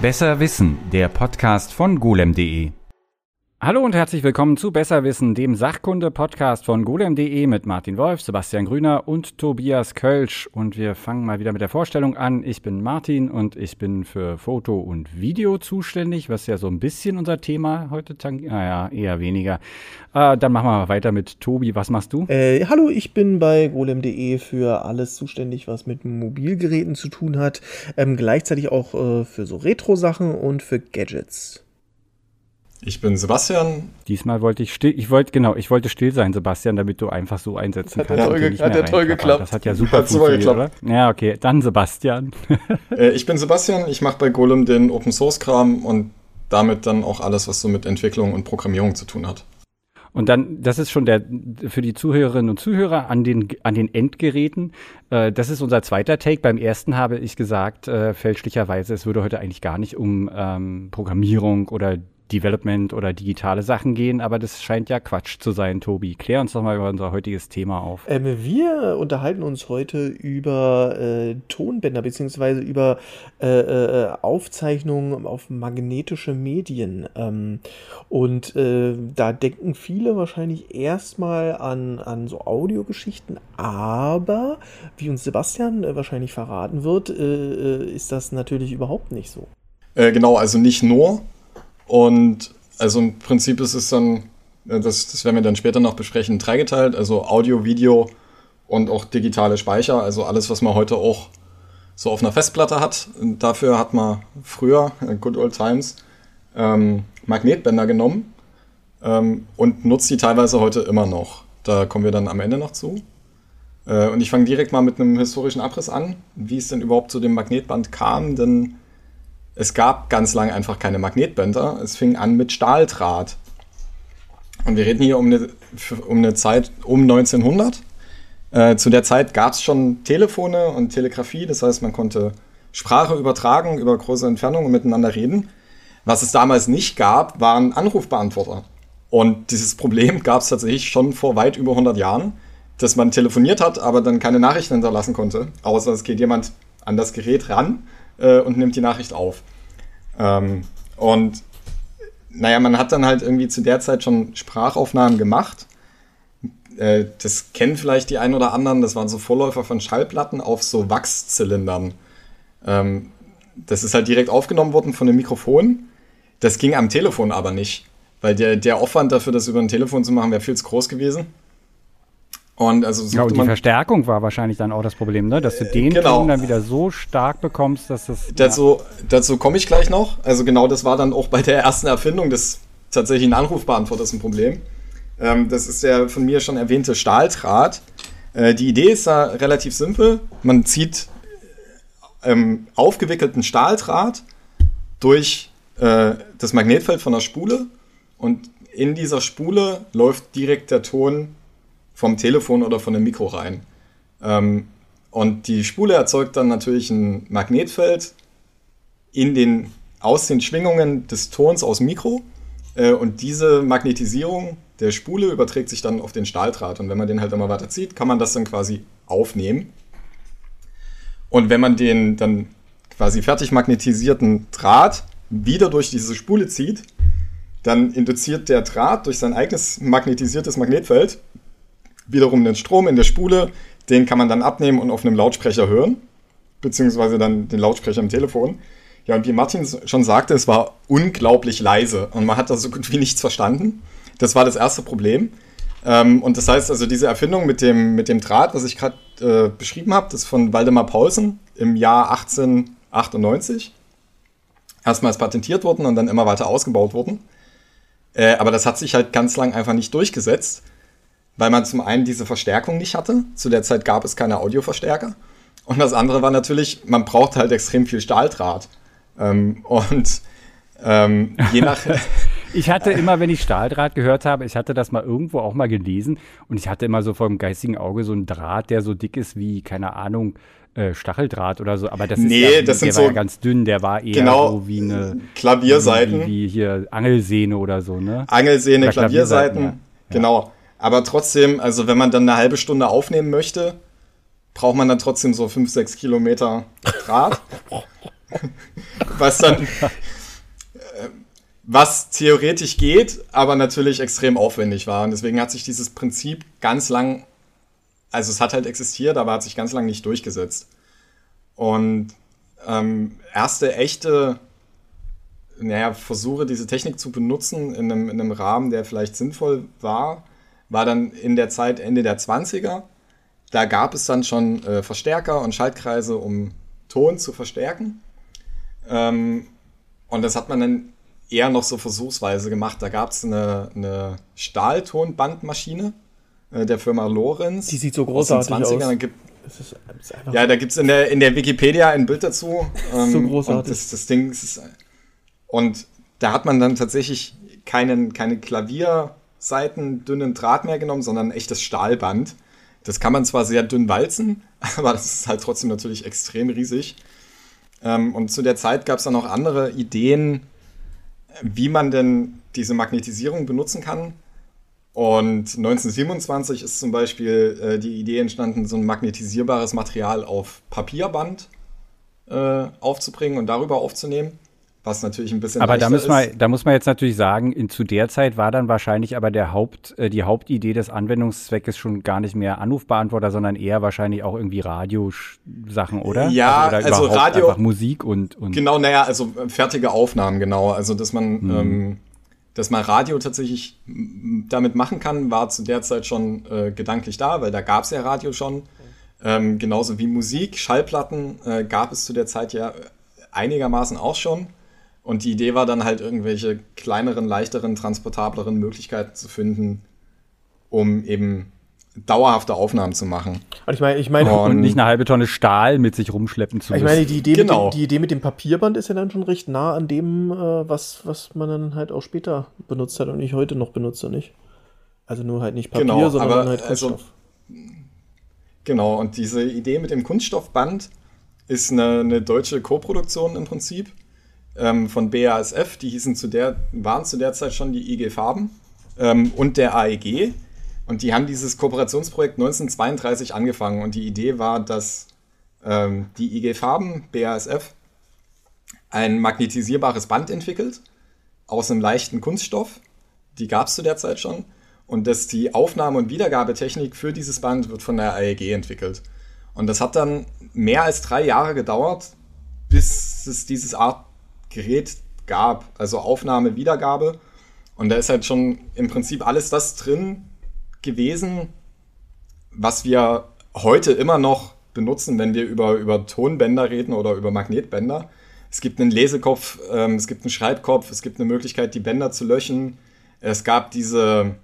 Besser Wissen, der Podcast von golem.de. Hallo und herzlich willkommen zu Besserwissen, dem Sachkunde-Podcast von golem.de mit Martin Wolf, Sebastian Grüner und Tobias Kölsch. Und wir fangen mal wieder mit der Vorstellung an. Ich bin Martin und ich bin für Foto und Video zuständig, was ja so ein bisschen unser Thema heute tangiert. Naja, eher weniger. Äh, dann machen wir mal weiter mit Tobi. Was machst du? Äh, hallo, ich bin bei golem.de für alles zuständig, was mit Mobilgeräten zu tun hat. Ähm, gleichzeitig auch äh, für so Retro-Sachen und für Gadgets. Ich bin Sebastian. Diesmal wollte ich still, ich wollte, genau, ich wollte still sein, Sebastian, damit du einfach so einsetzen hat kannst. Der toll, hat der toll geklappt. Das hat ja super Hat's funktioniert, oder? Ja, okay, dann Sebastian. äh, ich bin Sebastian, ich mache bei Golem den Open Source Kram und damit dann auch alles, was so mit Entwicklung und Programmierung zu tun hat. Und dann, das ist schon der für die Zuhörerinnen und Zuhörer an den, an den Endgeräten. Äh, das ist unser zweiter Take. Beim ersten habe ich gesagt, äh, fälschlicherweise, es würde heute eigentlich gar nicht um ähm, Programmierung oder Development oder digitale Sachen gehen, aber das scheint ja Quatsch zu sein, Tobi. Klär uns doch mal über unser heutiges Thema auf. Ähm, wir unterhalten uns heute über äh, Tonbänder beziehungsweise über äh, äh, Aufzeichnungen auf magnetische Medien. Ähm, und äh, da denken viele wahrscheinlich erstmal an, an so Audiogeschichten, aber wie uns Sebastian äh, wahrscheinlich verraten wird, äh, ist das natürlich überhaupt nicht so. genau, also nicht nur. Und also im Prinzip ist es dann, das, das werden wir dann später noch besprechen, dreigeteilt, also Audio, Video und auch digitale Speicher, also alles, was man heute auch so auf einer Festplatte hat. Und dafür hat man früher, äh, Good Old Times, ähm, Magnetbänder genommen ähm, und nutzt die teilweise heute immer noch. Da kommen wir dann am Ende noch zu. Äh, und ich fange direkt mal mit einem historischen Abriss an, wie es denn überhaupt zu dem Magnetband kam, denn es gab ganz lange einfach keine Magnetbänder. Es fing an mit Stahldraht. Und wir reden hier um eine, um eine Zeit um 1900. Äh, zu der Zeit gab es schon Telefone und Telegrafie. Das heißt, man konnte Sprache übertragen über große Entfernungen miteinander reden. Was es damals nicht gab, waren Anrufbeantworter. Und dieses Problem gab es tatsächlich schon vor weit über 100 Jahren, dass man telefoniert hat, aber dann keine Nachrichten hinterlassen konnte. Außer es geht jemand an das Gerät ran äh, und nimmt die Nachricht auf. Ähm, und naja, man hat dann halt irgendwie zu der Zeit schon Sprachaufnahmen gemacht. Äh, das kennen vielleicht die einen oder anderen, das waren so Vorläufer von Schallplatten auf so Wachszylindern. Ähm, das ist halt direkt aufgenommen worden von dem Mikrofon. Das ging am Telefon aber nicht, weil der, der Aufwand dafür, das über ein Telefon zu machen, wäre viel zu groß gewesen. Und also ja, und die Verstärkung war wahrscheinlich dann auch das Problem, ne? dass du den genau. Ton dann wieder so stark bekommst, dass das. Dazu, ja. dazu komme ich gleich noch. Also genau das war dann auch bei der ersten Erfindung des tatsächlichen Anrufbeantworters ein Problem. Ähm, das ist der von mir schon erwähnte Stahldraht. Äh, die Idee ist da relativ simpel. Man zieht ähm, aufgewickelten Stahldraht durch äh, das Magnetfeld von der Spule und in dieser Spule läuft direkt der Ton vom Telefon oder von dem Mikro rein. Ähm, und die Spule erzeugt dann natürlich ein Magnetfeld in den, aus den Schwingungen des Tons aus Mikro. Äh, und diese Magnetisierung der Spule überträgt sich dann auf den Stahldraht. Und wenn man den halt immer weiter zieht, kann man das dann quasi aufnehmen. Und wenn man den dann quasi fertig magnetisierten Draht wieder durch diese Spule zieht, dann induziert der Draht durch sein eigenes magnetisiertes Magnetfeld wiederum den Strom in der Spule, den kann man dann abnehmen und auf einem Lautsprecher hören, beziehungsweise dann den Lautsprecher im Telefon. Ja, und wie Martin schon sagte, es war unglaublich leise und man hat da so gut wie nichts verstanden. Das war das erste Problem. Ähm, und das heißt also, diese Erfindung mit dem, mit dem Draht, was ich gerade äh, beschrieben habe, das ist von Waldemar Paulsen im Jahr 1898 erstmals patentiert worden und dann immer weiter ausgebaut worden. Äh, aber das hat sich halt ganz lang einfach nicht durchgesetzt weil man zum einen diese Verstärkung nicht hatte. Zu der Zeit gab es keine Audioverstärker. Und das andere war natürlich, man braucht halt extrem viel Stahldraht. Ähm, und ähm, je nach. ich hatte immer, wenn ich Stahldraht gehört habe, ich hatte das mal irgendwo auch mal gelesen und ich hatte immer so vor dem geistigen Auge so einen Draht, der so dick ist wie, keine Ahnung, äh, Stacheldraht oder so, aber das nee, ist ja, das der war ja ganz dünn, der war eher genau, so wie eine Klavierseiten. Wie, wie, hier Angelsehne oder so, ne? Angelsehne, oder Klavierseiten, Klavierseiten ja. genau. Aber trotzdem, also wenn man dann eine halbe Stunde aufnehmen möchte, braucht man dann trotzdem so 5, 6 Kilometer Draht. was dann, äh, was theoretisch geht, aber natürlich extrem aufwendig war. Und deswegen hat sich dieses Prinzip ganz lang, also es hat halt existiert, aber hat sich ganz lang nicht durchgesetzt. Und ähm, erste echte naja, Versuche, diese Technik zu benutzen in einem, in einem Rahmen, der vielleicht sinnvoll war, war dann in der Zeit Ende der 20er. Da gab es dann schon äh, Verstärker und Schaltkreise, um Ton zu verstärken. Ähm, und das hat man dann eher noch so versuchsweise gemacht. Da gab es eine, eine Stahltonbandmaschine äh, der Firma Lorenz. Die sieht so großartig aus. Da gibt, ist, ja, da gibt es in der, in der Wikipedia ein Bild dazu. Ähm, so großartig. das, das Ding ist, und da hat man dann tatsächlich keinen, keine Klavierseiten, dünnen Draht mehr genommen, sondern echtes Stahlband. Das kann man zwar sehr dünn walzen, aber das ist halt trotzdem natürlich extrem riesig. Ähm, und zu der Zeit gab es dann noch andere Ideen, wie man denn diese Magnetisierung benutzen kann. Und 1927 ist zum Beispiel äh, die Idee entstanden, so ein magnetisierbares Material auf Papierband äh, aufzubringen und darüber aufzunehmen was natürlich ein bisschen Aber da muss, man, da muss man jetzt natürlich sagen, in, zu der Zeit war dann wahrscheinlich aber der Haupt, äh, die Hauptidee des Anwendungszweckes schon gar nicht mehr Anrufbeantworter, sondern eher wahrscheinlich auch irgendwie Radiosachen, oder? Ja, also, also Radio. Musik und, und. Genau, naja, also äh, fertige Aufnahmen, genau. Also, dass man, hm. ähm, dass man Radio tatsächlich damit machen kann, war zu der Zeit schon äh, gedanklich da, weil da gab es ja Radio schon. Ähm, genauso wie Musik, Schallplatten äh, gab es zu der Zeit ja einigermaßen auch schon. Und die Idee war dann halt irgendwelche kleineren, leichteren, transportableren Möglichkeiten zu finden, um eben dauerhafte Aufnahmen zu machen. Und ich meine, ich meine und, und, nicht eine halbe Tonne Stahl mit sich rumschleppen zu müssen. Ich meine, die Idee, genau. mit dem, die Idee mit dem Papierband ist ja dann schon recht nah an dem, äh, was, was man dann halt auch später benutzt hat und ich heute noch benutze, nicht? Also nur halt nicht Papier, genau, sondern aber, halt also Kunststoff. Also, genau, und diese Idee mit dem Kunststoffband ist eine, eine deutsche Koproduktion im Prinzip ähm, von BASF, die hießen zu der, waren zu der Zeit schon die IG Farben ähm, und der AEG. Und die haben dieses Kooperationsprojekt 1932 angefangen. Und die Idee war, dass ähm, die IG Farben, BASF, ein magnetisierbares Band entwickelt aus einem leichten Kunststoff. Die gab es zu der Zeit schon. Und dass die Aufnahme- und Wiedergabetechnik für dieses Band wird von der AEG entwickelt. Und das hat dann mehr als drei Jahre gedauert, bis es dieses Art Gerät gab, also Aufnahme, Wiedergabe. Und da ist halt schon im Prinzip alles das drin gewesen, was wir heute immer noch benutzen, wenn wir über, über Tonbänder reden oder über Magnetbänder. Es gibt einen Lesekopf, ähm, es gibt einen Schreibkopf, es gibt eine Möglichkeit, die Bänder zu löschen. Es gab diese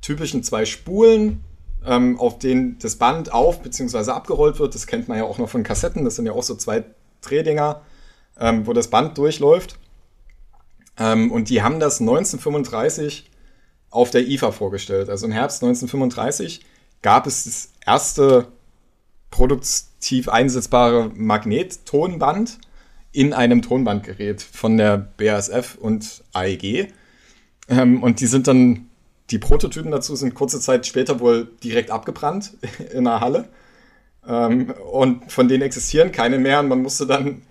typischen zwei Spulen, ähm, auf denen das Band auf- bzw. abgerollt wird. Das kennt man ja auch noch von Kassetten. Das sind ja auch so zwei Drehdinger ähm, wo das Band durchläuft. Ähm, und die haben das 1935 auf der IFA vorgestellt. Also im Herbst 1935 gab es das erste produktiv einsetzbare Magnettonband in einem Tonbandgerät von der BASF und AEG. Ähm, und die sind dann, die Prototypen dazu sind kurze Zeit später wohl direkt abgebrannt in der Halle. Ähm, und von denen existieren keine mehr. Und man musste dann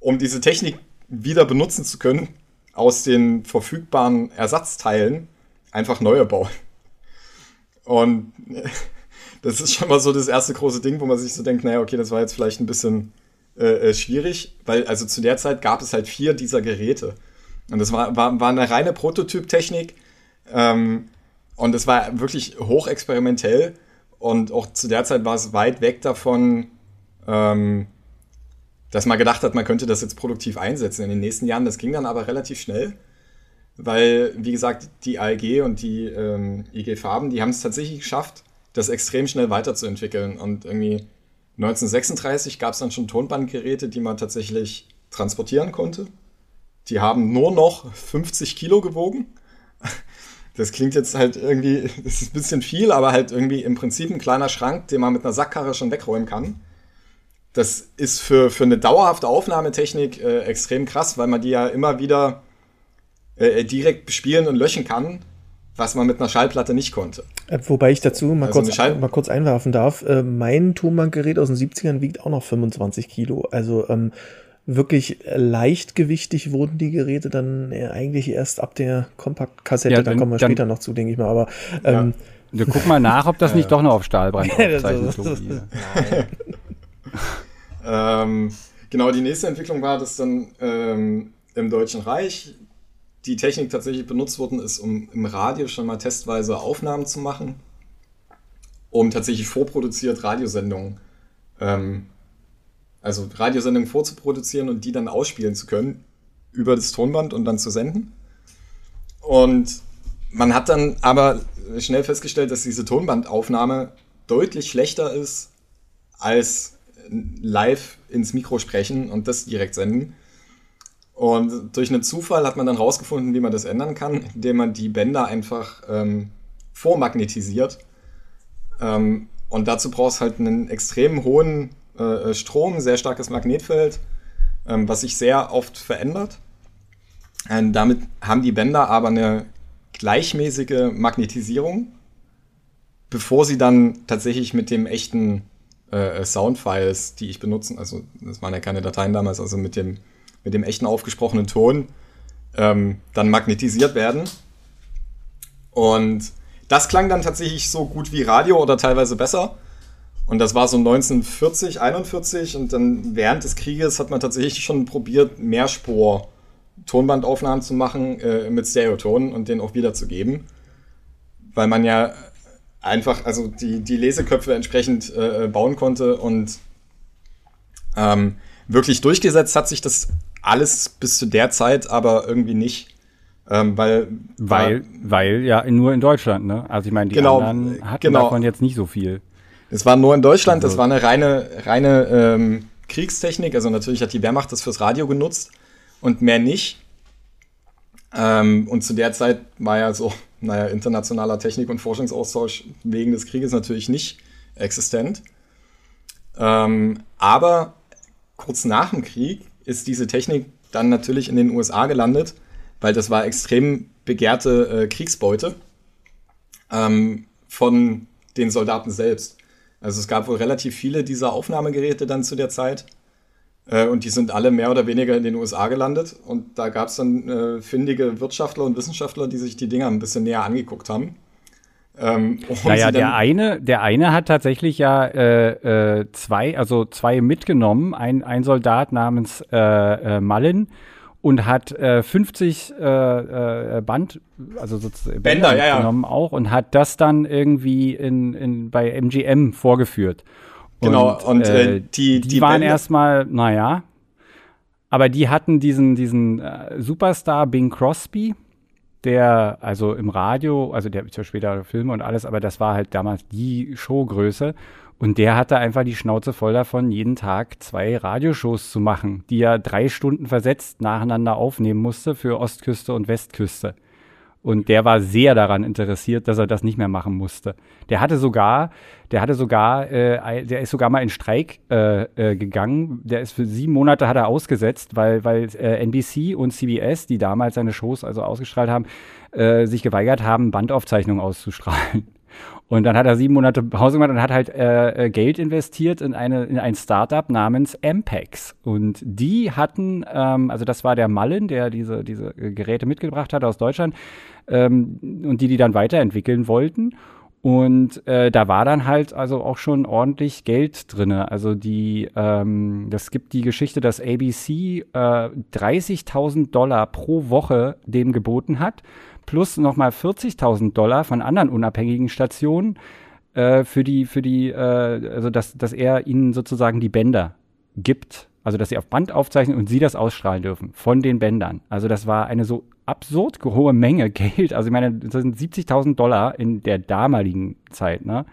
um diese Technik wieder benutzen zu können, aus den verfügbaren Ersatzteilen einfach neue bauen. Und das ist schon mal so das erste große Ding, wo man sich so denkt, naja, okay, das war jetzt vielleicht ein bisschen äh, äh, schwierig, weil also zu der Zeit gab es halt vier dieser Geräte. Und das war, war, war eine reine Prototyptechnik. Ähm, und es war wirklich hochexperimentell. Und auch zu der Zeit war es weit weg davon, ähm, dass man gedacht hat, man könnte das jetzt produktiv einsetzen in den nächsten Jahren. Das ging dann aber relativ schnell, weil, wie gesagt, die AEG und die ähm, IG Farben, die haben es tatsächlich geschafft, das extrem schnell weiterzuentwickeln. Und irgendwie 1936 gab es dann schon Tonbandgeräte, die man tatsächlich transportieren konnte. Die haben nur noch 50 Kilo gewogen. Das klingt jetzt halt irgendwie, das ist ein bisschen viel, aber halt irgendwie im Prinzip ein kleiner Schrank, den man mit einer Sackkarre schon wegräumen kann das ist für, für eine dauerhafte Aufnahmetechnik äh, extrem krass, weil man die ja immer wieder äh, direkt bespielen und löschen kann, was man mit einer Schallplatte nicht konnte. Äh, wobei ich dazu mal, also kurz, mal kurz einwerfen darf, äh, mein Tonbandgerät aus den 70ern wiegt auch noch 25 Kilo. Also ähm, wirklich leichtgewichtig wurden die Geräte dann eigentlich erst ab der Kompaktkassette. Ja, da kommen wir später noch zu, denke ich mal. Aber ähm, ja. guck mal nach, ob das nicht doch noch auf Stahlbrand aufzeichnet. ähm, genau, die nächste Entwicklung war, dass dann ähm, im Deutschen Reich die Technik tatsächlich benutzt worden ist, um im Radio schon mal testweise Aufnahmen zu machen, um tatsächlich vorproduziert Radiosendungen ähm, also Radiosendungen vorzuproduzieren und die dann ausspielen zu können über das Tonband und dann zu senden. Und man hat dann aber schnell festgestellt, dass diese Tonbandaufnahme deutlich schlechter ist als live ins Mikro sprechen und das direkt senden. Und durch einen Zufall hat man dann rausgefunden, wie man das ändern kann, indem man die Bänder einfach ähm, vormagnetisiert. Ähm, und dazu brauchst halt einen extrem hohen äh, Strom, sehr starkes Magnetfeld, ähm, was sich sehr oft verändert. Und damit haben die Bänder aber eine gleichmäßige Magnetisierung, bevor sie dann tatsächlich mit dem echten äh, Soundfiles, die ich benutze, also das waren ja keine Dateien damals, also mit dem, mit dem echten aufgesprochenen Ton, ähm, dann magnetisiert werden. Und das klang dann tatsächlich so gut wie Radio oder teilweise besser. Und das war so 1940, 41 und dann während des Krieges hat man tatsächlich schon probiert, Mehrspur Tonbandaufnahmen zu machen äh, mit Stereoton und den auch wiederzugeben. Weil man ja einfach, also die, die Leseköpfe entsprechend äh, bauen konnte und ähm, wirklich durchgesetzt hat sich das alles bis zu der Zeit aber irgendwie nicht. Ähm, weil, weil, weil ja nur in Deutschland, ne? Also ich meine, die genau, anderen hatten genau. davon jetzt nicht so viel. Es war nur in Deutschland, das also war eine reine, reine ähm, Kriegstechnik. Also natürlich hat die Wehrmacht das fürs Radio genutzt und mehr nicht. Ähm, und zu der Zeit war ja so, naja, internationaler Technik- und Forschungsaustausch wegen des Krieges natürlich nicht existent. Ähm, aber kurz nach dem Krieg ist diese Technik dann natürlich in den USA gelandet, weil das war extrem begehrte äh, Kriegsbeute ähm, von den Soldaten selbst. Also es gab wohl relativ viele dieser Aufnahmegeräte dann zu der Zeit. Äh, und die sind alle mehr oder weniger in den USA gelandet. Und da gab es dann äh, findige Wirtschaftler und Wissenschaftler, die sich die Dinger ein bisschen näher angeguckt haben. Ähm, naja, der eine, der eine hat tatsächlich ja äh, äh, zwei, also zwei mitgenommen. Ein, ein Soldat namens äh, äh, Malin und hat äh, 50 äh, äh, Band, also sozusagen Bänder, Bänder ja, genommen ja. auch und hat das dann irgendwie in, in, bei MGM vorgeführt. Genau, und, und äh, äh, die, die, die waren erstmal, naja, aber die hatten diesen, diesen äh, Superstar Bing Crosby, der, also im Radio, also der ja später Filme und alles, aber das war halt damals die Showgröße. Und der hatte einfach die Schnauze voll davon, jeden Tag zwei Radioshows zu machen, die er drei Stunden versetzt nacheinander aufnehmen musste für Ostküste und Westküste. Und der war sehr daran interessiert, dass er das nicht mehr machen musste. Der hatte sogar, der hatte sogar, äh, der ist sogar mal in Streik äh, äh, gegangen. Der ist für sieben Monate hat er ausgesetzt, weil, weil äh, NBC und CBS, die damals seine Shows also ausgestrahlt haben, äh, sich geweigert haben, Bandaufzeichnungen auszustrahlen. Und dann hat er sieben Monate Pause gemacht und hat halt äh, äh, Geld investiert in, eine, in ein Startup namens Ampex. Und die hatten, ähm, also das war der Mullen, der diese, diese Geräte mitgebracht hat aus Deutschland ähm, und die die dann weiterentwickeln wollten. Und äh, da war dann halt also auch schon ordentlich Geld drin. Also die, ähm, das gibt die Geschichte, dass ABC äh, 30.000 Dollar pro Woche dem geboten hat plus nochmal 40.000 Dollar von anderen unabhängigen Stationen äh, für die, für die, äh, also dass, dass er ihnen sozusagen die Bänder gibt. Also dass sie auf Band aufzeichnen und sie das ausstrahlen dürfen von den Bändern. Also das war eine so absurd hohe Menge Geld. Also ich meine, das sind 70.000 Dollar in der damaligen Zeit, ne?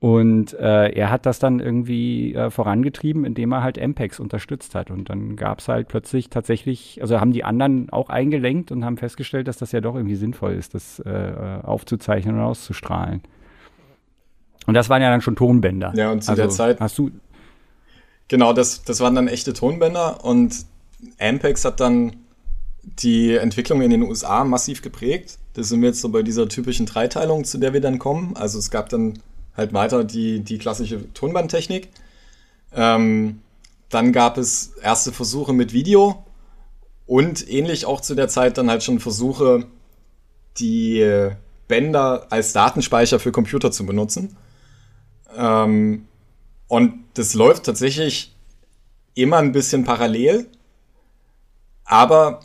Und äh, er hat das dann irgendwie äh, vorangetrieben, indem er halt MPEX unterstützt hat. Und dann gab es halt plötzlich tatsächlich, also haben die anderen auch eingelenkt und haben festgestellt, dass das ja doch irgendwie sinnvoll ist, das äh, aufzuzeichnen und auszustrahlen. Und das waren ja dann schon Tonbänder. Ja, und zu also, der Zeit. Hast du. Genau, das, das waren dann echte Tonbänder und Ampex hat dann die Entwicklung in den USA massiv geprägt. Das sind wir jetzt so bei dieser typischen Dreiteilung, zu der wir dann kommen. Also es gab dann halt weiter die, die klassische Tonbandtechnik. Ähm, dann gab es erste Versuche mit Video und ähnlich auch zu der Zeit dann halt schon Versuche, die Bänder als Datenspeicher für Computer zu benutzen. Ähm, und das läuft tatsächlich immer ein bisschen parallel. Aber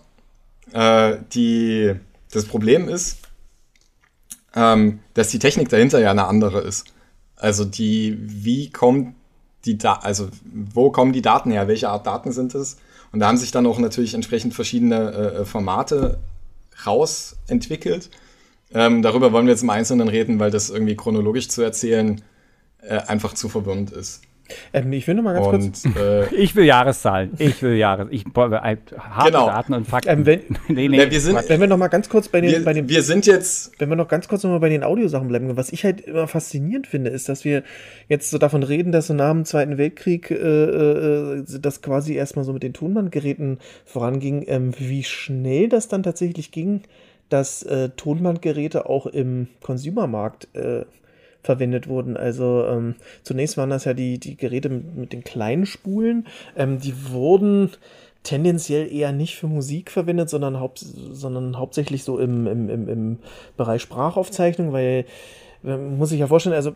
äh, die, das Problem ist, ähm, dass die Technik dahinter ja eine andere ist. Also die, wie kommt die da also wo kommen die Daten her, welche Art Daten sind es? Und da haben sich dann auch natürlich entsprechend verschiedene äh, äh Formate rausentwickelt. Ähm, darüber wollen wir jetzt im Einzelnen reden, weil das irgendwie chronologisch zu erzählen äh, einfach zu verwirrend ist. Ähm, ich will noch mal ganz und, kurz. Äh, ich will Jahreszahlen. Ich will Jahres. Ich harte genau. Daten und Fakten. Ähm, wenn, nee, nee, wir sind, wenn wir noch mal ganz kurz bei den, wir, bei den, wir sind jetzt, wenn wir noch ganz kurz noch mal bei den Audiosachen bleiben. Was ich halt immer faszinierend finde, ist, dass wir jetzt so davon reden, dass so nach dem Zweiten Weltkrieg äh, äh, das quasi erstmal so mit den Tonbandgeräten voranging. Ähm, wie schnell das dann tatsächlich ging, dass äh, Tonbandgeräte auch im Consumermarkt äh, verwendet wurden. Also ähm, zunächst waren das ja die, die Geräte mit, mit den kleinen Spulen. Ähm, die wurden tendenziell eher nicht für Musik verwendet, sondern, haupt, sondern hauptsächlich so im, im, im, im Bereich Sprachaufzeichnung, weil muss ich ja vorstellen, also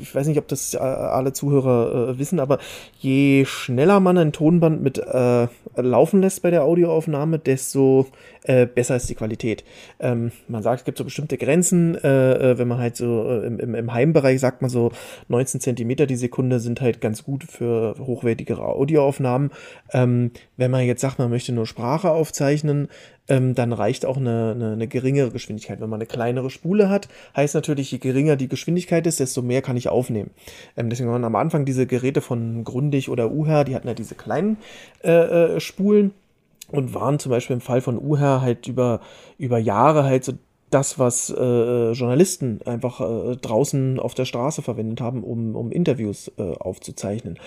ich weiß nicht, ob das alle Zuhörer äh, wissen, aber je schneller man ein Tonband mit äh, laufen lässt bei der Audioaufnahme, desto äh, besser ist die Qualität. Ähm, man sagt, es gibt so bestimmte Grenzen, äh, äh wenn man halt so äh, im, im Heimbereich sagt man so 19 Zentimeter die Sekunde sind halt ganz gut für hochwertigere Audioaufnahmen. Ähm, wenn man jetzt sagt, man möchte nur Sprache aufzeichnen, ähm, dann reicht auch eine, eine, eine, geringere Geschwindigkeit. Wenn man eine kleinere Spule hat, heißt natürlich, je geringer die Geschwindigkeit ist, desto mehr kann ich aufnehmen. Ähm, deswegen waren am Anfang diese Geräte von Grundig oder UHR, die hatten ja diese kleinen äh, äh, Spulen und waren zum Beispiel im Fall von UHR halt über, über Jahre halt so das, was äh, Journalisten einfach äh, draußen auf der Straße verwendet haben, um, um Interviews äh, aufzuzeichnen.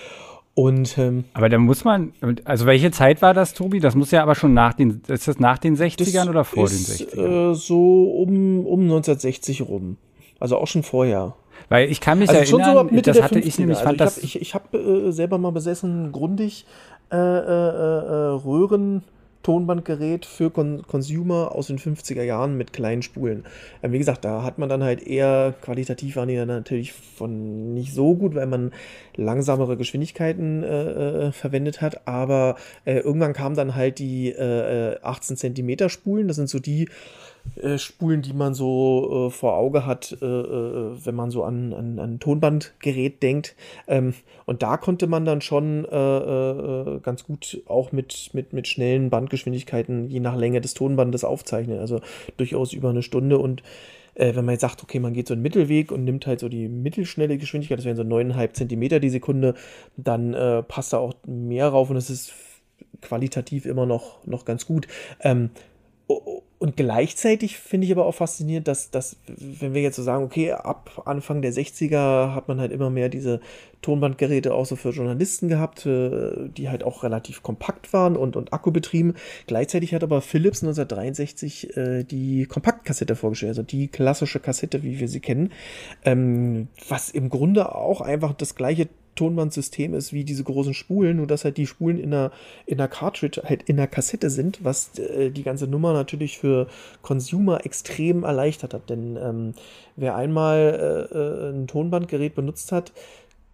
Und, ähm, aber da muss man, also welche Zeit war das, Tobi? Das muss ja aber schon nach den, ist das nach den 60ern oder vor ist, den 60ern? Äh, so um, um 1960 rum. Also auch schon vorher. Weil ich kann mich also erinnern, so das hatte 50er. ich nämlich, fand also ich habe hab, äh, selber mal besessen, grundig äh, äh, äh Röhren Tonbandgerät für Con Consumer aus den 50er Jahren mit kleinen Spulen. Ähm, wie gesagt, da hat man dann halt eher qualitativ waren die dann natürlich von nicht so gut, weil man langsamere Geschwindigkeiten äh, äh, verwendet hat. Aber äh, irgendwann kamen dann halt die 18 äh, Zentimeter Spulen. Das sind so die äh, Spulen, die man so äh, vor Auge hat, äh, äh, wenn man so an, ein Tonbandgerät denkt. Ähm, und da konnte man dann schon äh, ganz gut auch mit, mit, mit schnellen Bandgeschwindigkeiten je nach Länge des Tonbandes aufzeichnen. Also durchaus über eine Stunde und wenn man jetzt sagt, okay, man geht so einen Mittelweg und nimmt halt so die mittelschnelle Geschwindigkeit, das wären so 9,5 Zentimeter die Sekunde, dann passt da auch mehr rauf und es ist qualitativ immer noch, noch ganz gut. Ähm, und gleichzeitig finde ich aber auch faszinierend, dass, dass, wenn wir jetzt so sagen, okay, ab Anfang der 60er hat man halt immer mehr diese Tonbandgeräte auch so für Journalisten gehabt, äh, die halt auch relativ kompakt waren und, und akkubetrieben. Gleichzeitig hat aber Philips 1963 äh, die Kompaktkassette vorgestellt, also die klassische Kassette, wie wir sie kennen, ähm, was im Grunde auch einfach das gleiche Tonbandsystem ist wie diese großen Spulen, nur dass halt die Spulen in der, in der Cartridge halt in der Kassette sind, was äh, die ganze Nummer natürlich für Consumer extrem erleichtert hat. Denn ähm, wer einmal äh, äh ein Tonbandgerät benutzt hat,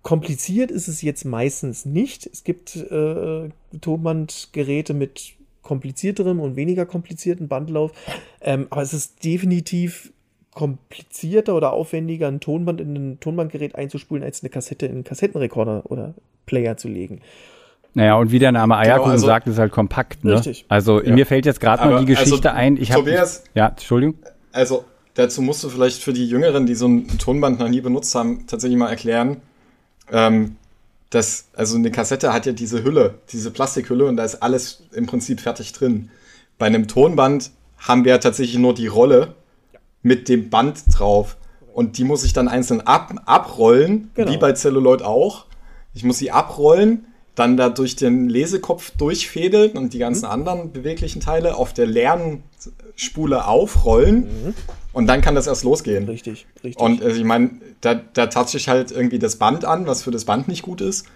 kompliziert ist es jetzt meistens nicht. Es gibt äh, Tonbandgeräte mit komplizierterem und weniger komplizierten Bandlauf, ähm, aber es ist definitiv komplizierter oder aufwendiger, ein Tonband in ein Tonbandgerät einzuspulen, als eine Kassette in einen Kassettenrekorder oder Player zu legen. Naja, und wie der Name Eierkuchen genau, also, sagt, ist halt kompakt. Ne? Richtig. Also ja. mir fällt jetzt gerade mal die Geschichte also, ein. Ich hab, Tobias, ja, Entschuldigung. Also dazu musst du vielleicht für die Jüngeren, die so ein Tonband noch nie benutzt haben, tatsächlich mal erklären, ähm, dass, also eine Kassette hat ja diese Hülle, diese Plastikhülle und da ist alles im Prinzip fertig drin. Bei einem Tonband haben wir ja tatsächlich nur die Rolle mit dem Band drauf. Und die muss ich dann einzeln ab, abrollen, genau. wie bei Celluloid auch. Ich muss sie abrollen, dann da durch den Lesekopf durchfädeln und die ganzen mhm. anderen beweglichen Teile auf der leeren Spule aufrollen. Mhm. Und dann kann das erst losgehen. Richtig, richtig. Und also ich meine, da, da touche ich halt irgendwie das Band an, was für das Band nicht gut ist.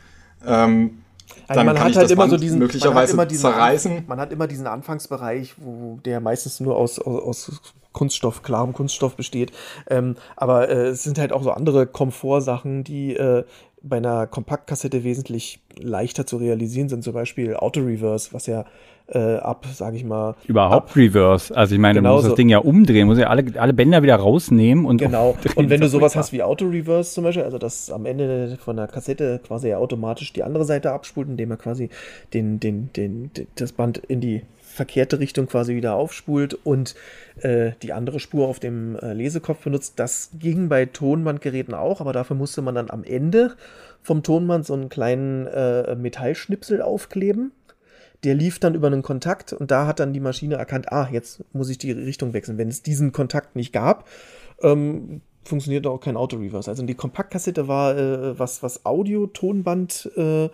Ähm, Also dann man kann hat ich halt das immer Band so diesen, möglicherweise man diesen, zerreißen. Man hat immer diesen Anfangsbereich, wo der meistens nur aus, aus, aus Kunststoff, klarem Kunststoff besteht. Ähm, aber äh, es sind halt auch so andere Komfortsachen, die äh, bei einer Kompaktkassette wesentlich leichter zu realisieren sind. Zum Beispiel Auto-Reverse, was ja äh, ab, sage ich mal. Überhaupt ab, Reverse. Also ich meine, genau man muss so. das Ding ja umdrehen, muss ja alle, alle Bänder wieder rausnehmen und. Genau. Und wenn du sowas hast wie Auto-Reverse zum Beispiel, also dass am Ende von der Kassette quasi ja automatisch die andere Seite abspult, indem er quasi den, den, den, den, das Band in die verkehrte Richtung quasi wieder aufspult und äh, die andere Spur auf dem äh, Lesekopf benutzt. Das ging bei Tonbandgeräten auch, aber dafür musste man dann am Ende vom Tonband so einen kleinen äh, Metallschnipsel aufkleben der lief dann über einen Kontakt und da hat dann die Maschine erkannt, ah, jetzt muss ich die Richtung wechseln. Wenn es diesen Kontakt nicht gab, ähm, funktioniert auch kein Auto-Reverse. Also die Kompaktkassette war, äh, was, was Audio-Tonband äh,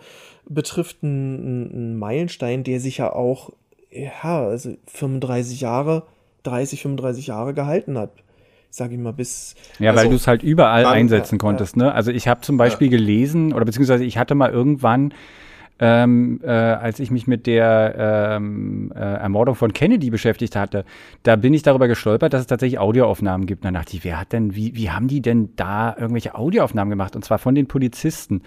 betrifft, ein, ein, Meilenstein, der sich ja auch, ja, also 35 Jahre, 30, 35 Jahre gehalten hat. Sag ich mal, bis. Ja, also, weil du es halt überall dann, einsetzen konntest, ja. ne? Also ich habe zum Beispiel ja. gelesen, oder beziehungsweise ich hatte mal irgendwann ähm, äh, als ich mich mit der ähm, äh, Ermordung von Kennedy beschäftigt hatte, da bin ich darüber gestolpert, dass es tatsächlich Audioaufnahmen gibt. Und dann dachte ich, wer hat denn, wie, wie haben die denn da irgendwelche Audioaufnahmen gemacht? Und zwar von den Polizisten.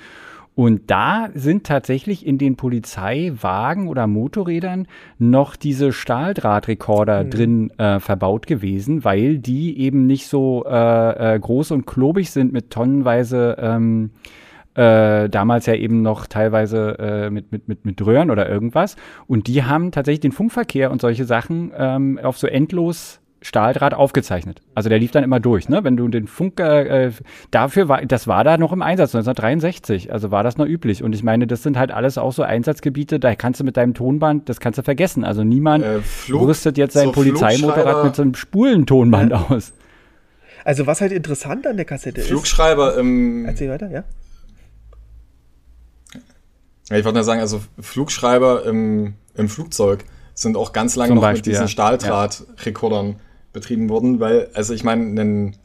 Und da sind tatsächlich in den Polizeiwagen oder Motorrädern noch diese Stahldrahtrekorder mhm. drin äh, verbaut gewesen, weil die eben nicht so äh, äh, groß und klobig sind mit tonnenweise ähm, äh, damals ja eben noch teilweise äh, mit, mit, mit, mit Röhren oder irgendwas. Und die haben tatsächlich den Funkverkehr und solche Sachen ähm, auf so endlos Stahldraht aufgezeichnet. Also der lief dann immer durch, ne? Wenn du den Funk äh, äh dafür war, das war da noch im Einsatz 1963, also war das noch üblich. Und ich meine, das sind halt alles auch so Einsatzgebiete, da kannst du mit deinem Tonband, das kannst du vergessen. Also niemand äh, Flug, rüstet jetzt sein so Polizeimotorrad mit so einem Spulentonband ja. aus. Also was halt interessant an der Kassette Flugschreiber ist. Flugschreiber im. Erzähl weiter, ja. Ja, ich wollte nur sagen, also Flugschreiber im, im Flugzeug sind auch ganz lange noch Beispiel, mit diesen ja. Stahldrahtrekordern ja. Betrieben worden, weil, also ich meine, ein,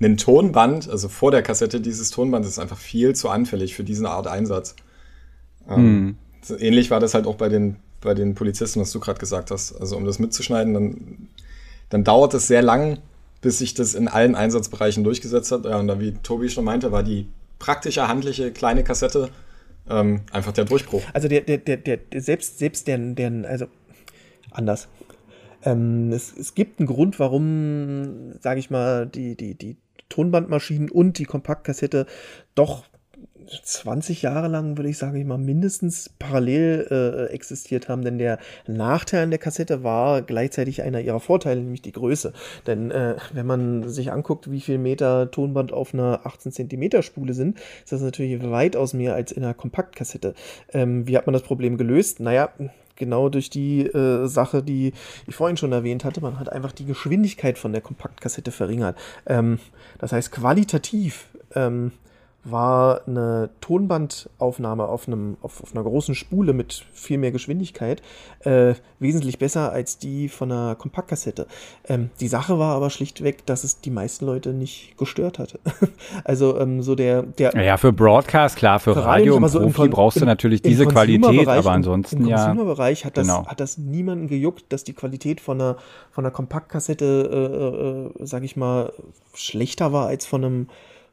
ein Tonband, also vor der Kassette dieses Tonband ist einfach viel zu anfällig für diesen Art Einsatz. Ähm, hm. ähnlich war das halt auch bei den, bei den Polizisten, was du gerade gesagt hast. Also um das mitzuschneiden, dann, dann dauert es sehr lang, bis sich das in allen Einsatzbereichen durchgesetzt hat. Ja, und da, wie Tobi schon meinte, war die praktische, handliche kleine Kassette ähm, einfach der Durchbruch. Also der, der, der, der, selbst, selbst der, der, also anders. Ähm, es, es gibt einen Grund, warum, sage ich mal, die, die, die Tonbandmaschinen und die Kompaktkassette doch 20 Jahre lang, würde ich sagen, ich mal mindestens parallel äh, existiert haben. Denn der Nachteil an der Kassette war gleichzeitig einer ihrer Vorteile, nämlich die Größe. Denn äh, wenn man sich anguckt, wie viel Meter Tonband auf einer 18 Zentimeter Spule sind, ist das natürlich weitaus mehr als in einer Kompaktkassette. Ähm, wie hat man das Problem gelöst? Naja, genau durch die äh, Sache, die ich vorhin schon erwähnt hatte. Man hat einfach die Geschwindigkeit von der Kompaktkassette verringert. Ähm, das heißt, qualitativ ähm, war eine Tonbandaufnahme auf, einem, auf, auf einer großen Spule mit viel mehr Geschwindigkeit äh, wesentlich besser als die von einer Kompaktkassette. Ähm, die Sache war aber schlichtweg, dass es die meisten Leute nicht gestört hatte. also ähm, so der, der Ja, für Broadcast, klar, für, für Radio und so Profi im, brauchst du natürlich diese Qualität, aber ansonsten im, im ja. Im Consumer-Bereich hat, das, genau. hat das niemanden gejuckt, dass die Qualität von einer, von einer Kompaktkassette, äh, äh, sag ich mal, schlechter war als von einem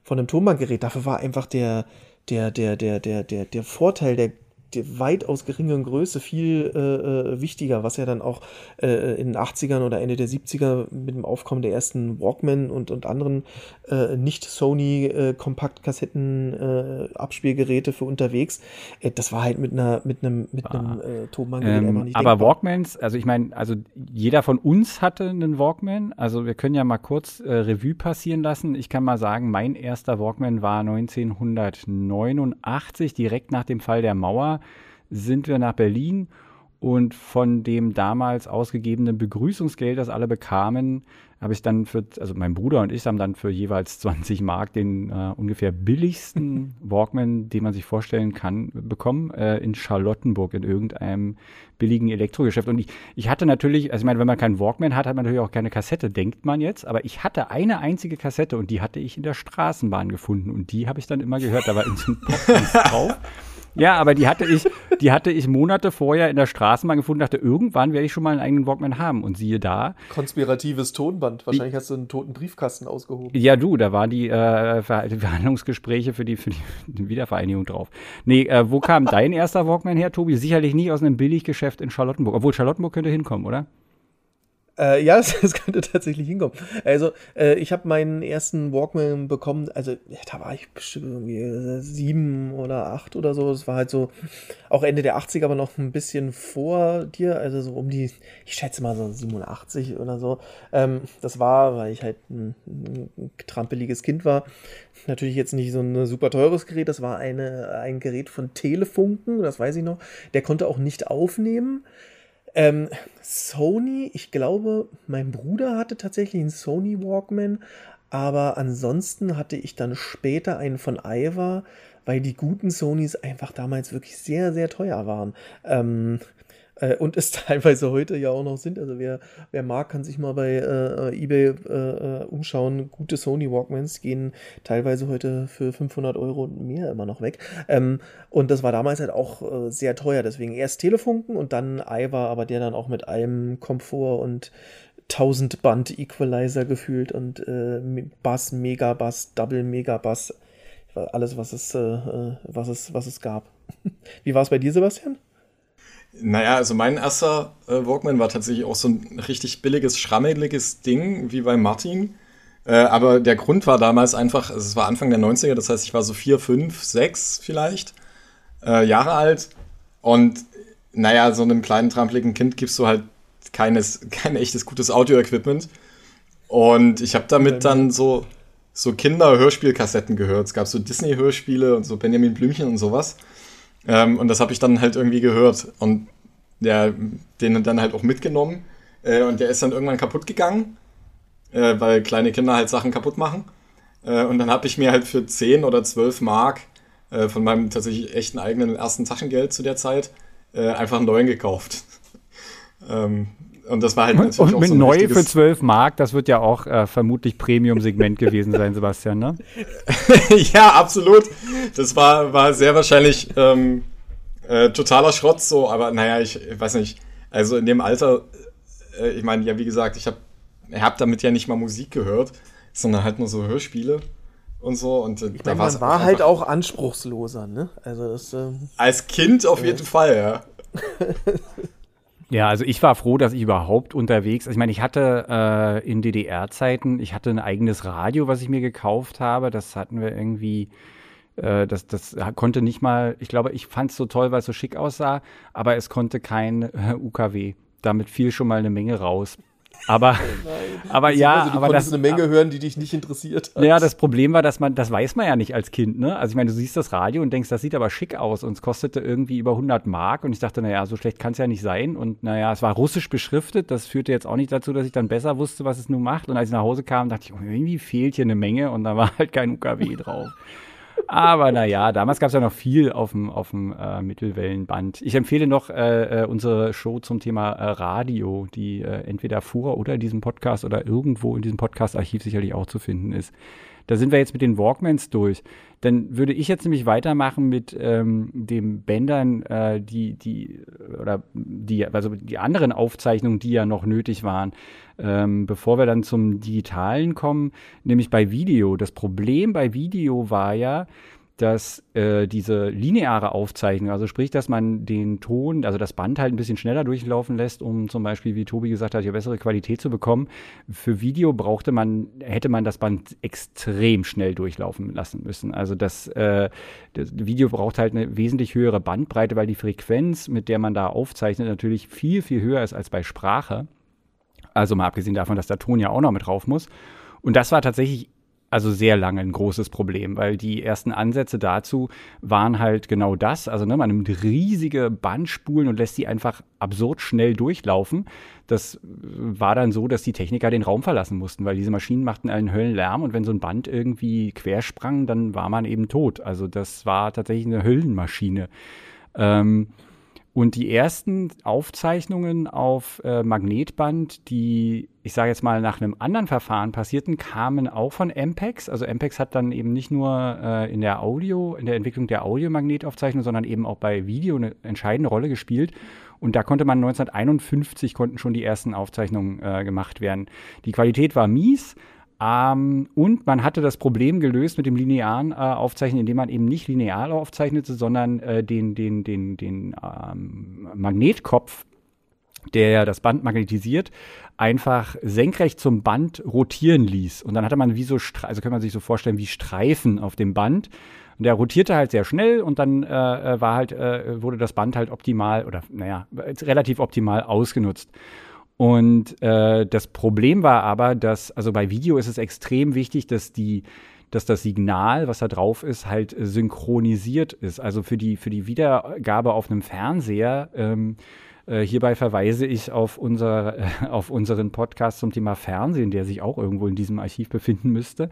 von einem Tonbandgerät. Dafür war einfach der, der, der, der, der, der, der Vorteil der der weitaus geringeren Größe viel äh, äh, wichtiger, was ja dann auch äh, in den 80ern oder Ende der 70er mit dem Aufkommen der ersten Walkman und, und anderen äh, nicht Sony äh, äh, für unterwegs, äh, das war halt mit einer mit einem mit einem ah. äh, Tonbandgerät ähm, einfach nicht Aber denkbar. Walkmans, also ich meine, also jeder von uns hatte einen Walkman, also wir können ja mal kurz äh, Revue passieren lassen. Ich kann mal sagen, mein erster Walkman war 1989 direkt nach dem Fall der Mauer sind wir nach Berlin und von dem damals ausgegebenen Begrüßungsgeld, das alle bekamen, habe ich dann für, also mein Bruder und ich haben dann für jeweils 20 Mark den äh, ungefähr billigsten Walkman, den man sich vorstellen kann, bekommen, äh, in Charlottenburg in irgendeinem billigen Elektrogeschäft. Und ich, ich hatte natürlich, also ich meine, wenn man keinen Walkman hat, hat man natürlich auch keine Kassette, denkt man jetzt, aber ich hatte eine einzige Kassette und die hatte ich in der Straßenbahn gefunden und die habe ich dann immer gehört, da war in so einem drauf. Ja, aber die hatte ich, die hatte ich Monate vorher in der Straßenbahn gefunden, dachte, irgendwann werde ich schon mal einen eigenen Walkman haben. Und siehe da. Konspiratives Tonband. Wahrscheinlich hast du einen toten Briefkasten ausgehoben. Ja, du, da waren die, äh, Verhandlungsgespräche für die, für die Wiedervereinigung drauf. Nee, äh, wo kam dein erster Walkman her, Tobi? Sicherlich nicht aus einem Billiggeschäft in Charlottenburg. Obwohl Charlottenburg könnte hinkommen, oder? Äh, ja, das, könnte tatsächlich hinkommen. Also, äh, ich habe meinen ersten Walkman bekommen, also ja, da war ich bestimmt irgendwie äh, sieben oder acht oder so. Das war halt so auch Ende der 80er, aber noch ein bisschen vor dir, also so um die, ich schätze mal so 87 oder so. Ähm, das war, weil ich halt ein, ein trampeliges Kind war, natürlich jetzt nicht so ein super teures Gerät. Das war eine, ein Gerät von Telefunken, das weiß ich noch. Der konnte auch nicht aufnehmen. Ähm, Sony, ich glaube, mein Bruder hatte tatsächlich einen Sony Walkman, aber ansonsten hatte ich dann später einen von Iva, weil die guten Sonys einfach damals wirklich sehr, sehr teuer waren. Ähm, äh, und es teilweise heute ja auch noch sind. Also wer, wer mag, kann sich mal bei äh, eBay äh, äh, umschauen. Gute Sony Walkmans gehen teilweise heute für 500 Euro und mehr immer noch weg. Ähm, und das war damals halt auch äh, sehr teuer. Deswegen erst Telefunken und dann Iva, aber der dann auch mit allem Komfort und 1000 Band Equalizer gefühlt und äh, Bass, Megabass, Double Megabass, alles was es, was es, was es gab. Wie war es bei dir, Sebastian? Naja, also mein erster äh, Walkman war tatsächlich auch so ein richtig billiges, schrammeliges Ding, wie bei Martin. Äh, aber der Grund war damals einfach, also es war Anfang der 90er, das heißt, ich war so vier, fünf, sechs vielleicht äh, Jahre alt. Und naja, so einem kleinen, trampeligen Kind gibst du halt keines, kein echtes gutes Audio-Equipment. Und ich habe damit dann so, so Kinder-Hörspielkassetten gehört. Es gab so Disney-Hörspiele und so Benjamin Blümchen und sowas. Ähm, und das habe ich dann halt irgendwie gehört und der, den dann halt auch mitgenommen. Äh, und der ist dann irgendwann kaputt gegangen, äh, weil kleine Kinder halt Sachen kaputt machen. Äh, und dann habe ich mir halt für 10 oder 12 Mark äh, von meinem tatsächlich echten eigenen ersten Taschengeld zu der Zeit äh, einfach einen neuen gekauft. ähm, und das war halt natürlich und, und auch mit so neu für 12 Mark, das wird ja auch äh, vermutlich Premium-Segment gewesen sein, Sebastian, ne? ja, absolut. Das war, war sehr wahrscheinlich ähm, äh, totaler Schrott so, aber naja, ich, ich weiß nicht. Also in dem Alter, äh, ich meine, ja, wie gesagt, ich habe hab damit ja nicht mal Musik gehört, sondern halt nur so Hörspiele und so. Und äh, ich da man war halt auch anspruchsloser, ne? Also das, ähm, Als Kind auf jeden Fall, ja. Ja, also ich war froh, dass ich überhaupt unterwegs, ich meine, ich hatte äh, in DDR-Zeiten, ich hatte ein eigenes Radio, was ich mir gekauft habe. Das hatten wir irgendwie, äh, das, das konnte nicht mal, ich glaube, ich fand es so toll, weil es so schick aussah, aber es konnte kein äh, UKW. Damit fiel schon mal eine Menge raus. Aber, oh aber ja, also, du aber das eine Menge hören, die dich nicht interessiert hat. Ja, das Problem war, dass man, das weiß man ja nicht als Kind, ne? Also ich meine, du siehst das Radio und denkst, das sieht aber schick aus und es kostete irgendwie über 100 Mark und ich dachte, naja, so schlecht kann es ja nicht sein und naja, es war russisch beschriftet, das führte jetzt auch nicht dazu, dass ich dann besser wusste, was es nun macht und als ich nach Hause kam, dachte ich, oh, irgendwie fehlt hier eine Menge und da war halt kein UKW drauf. Aber naja, damals gab es ja noch viel auf dem, auf dem äh, Mittelwellenband. Ich empfehle noch äh, äh, unsere Show zum Thema äh, Radio, die äh, entweder vor oder in diesem Podcast oder irgendwo in diesem Podcast-Archiv sicherlich auch zu finden ist. Da sind wir jetzt mit den Walkmans durch. Dann würde ich jetzt nämlich weitermachen mit ähm, den Bändern, äh, die, die, oder die, also die anderen Aufzeichnungen, die ja noch nötig waren, ähm, bevor wir dann zum Digitalen kommen, nämlich bei Video. Das Problem bei Video war ja, dass äh, diese lineare Aufzeichnung, also sprich, dass man den Ton, also das Band halt ein bisschen schneller durchlaufen lässt, um zum Beispiel, wie Tobi gesagt hat, ja bessere Qualität zu bekommen. Für Video brauchte man, hätte man das Band extrem schnell durchlaufen lassen müssen. Also das, äh, das Video braucht halt eine wesentlich höhere Bandbreite, weil die Frequenz, mit der man da aufzeichnet, natürlich viel, viel höher ist als bei Sprache. Also mal abgesehen davon, dass der Ton ja auch noch mit drauf muss. Und das war tatsächlich also sehr lange ein großes Problem, weil die ersten Ansätze dazu waren halt genau das. Also ne, man nimmt riesige Bandspulen und lässt die einfach absurd schnell durchlaufen. Das war dann so, dass die Techniker den Raum verlassen mussten, weil diese Maschinen machten einen Höllenlärm und wenn so ein Band irgendwie quersprang, dann war man eben tot. Also das war tatsächlich eine Höllenmaschine. Ähm, Und die ersten Aufzeichnungen auf äh, Magnetband, die, ich sage jetzt mal, nach einem anderen Verfahren passierten, kamen auch von Ampex. Also Ampex hat dann eben nicht nur äh, in der Audio, in der Entwicklung der Audiomagnetaufzeichnung, sondern eben auch bei Video eine entscheidende Rolle gespielt. Und da konnte man 1951 konnten schon die ersten Aufzeichnungen äh, gemacht werden. Die Qualität war mies, ähm, und man hatte das Problem gelöst mit dem linearen äh, Aufzeichnen, indem man eben nicht linear aufzeichnete, sondern äh, den, den, den, den ähm, Magnetkopf, der das Band magnetisiert, einfach senkrecht zum Band rotieren ließ. Und dann hatte man wie so, also kann man sich so vorstellen, wie Streifen auf dem Band. Und der rotierte halt sehr schnell und dann äh, äh war halt, äh, wurde das Band halt optimal oder naja, relativ optimal ausgenutzt. Und äh, das Problem war aber, dass, also bei Video ist es extrem wichtig, dass die, dass das Signal, was da drauf ist, halt synchronisiert ist. Also für die, für die Wiedergabe auf einem Fernseher, ähm, äh, hierbei verweise ich auf, unser, auf unseren Podcast zum Thema Fernsehen, der sich auch irgendwo in diesem Archiv befinden müsste.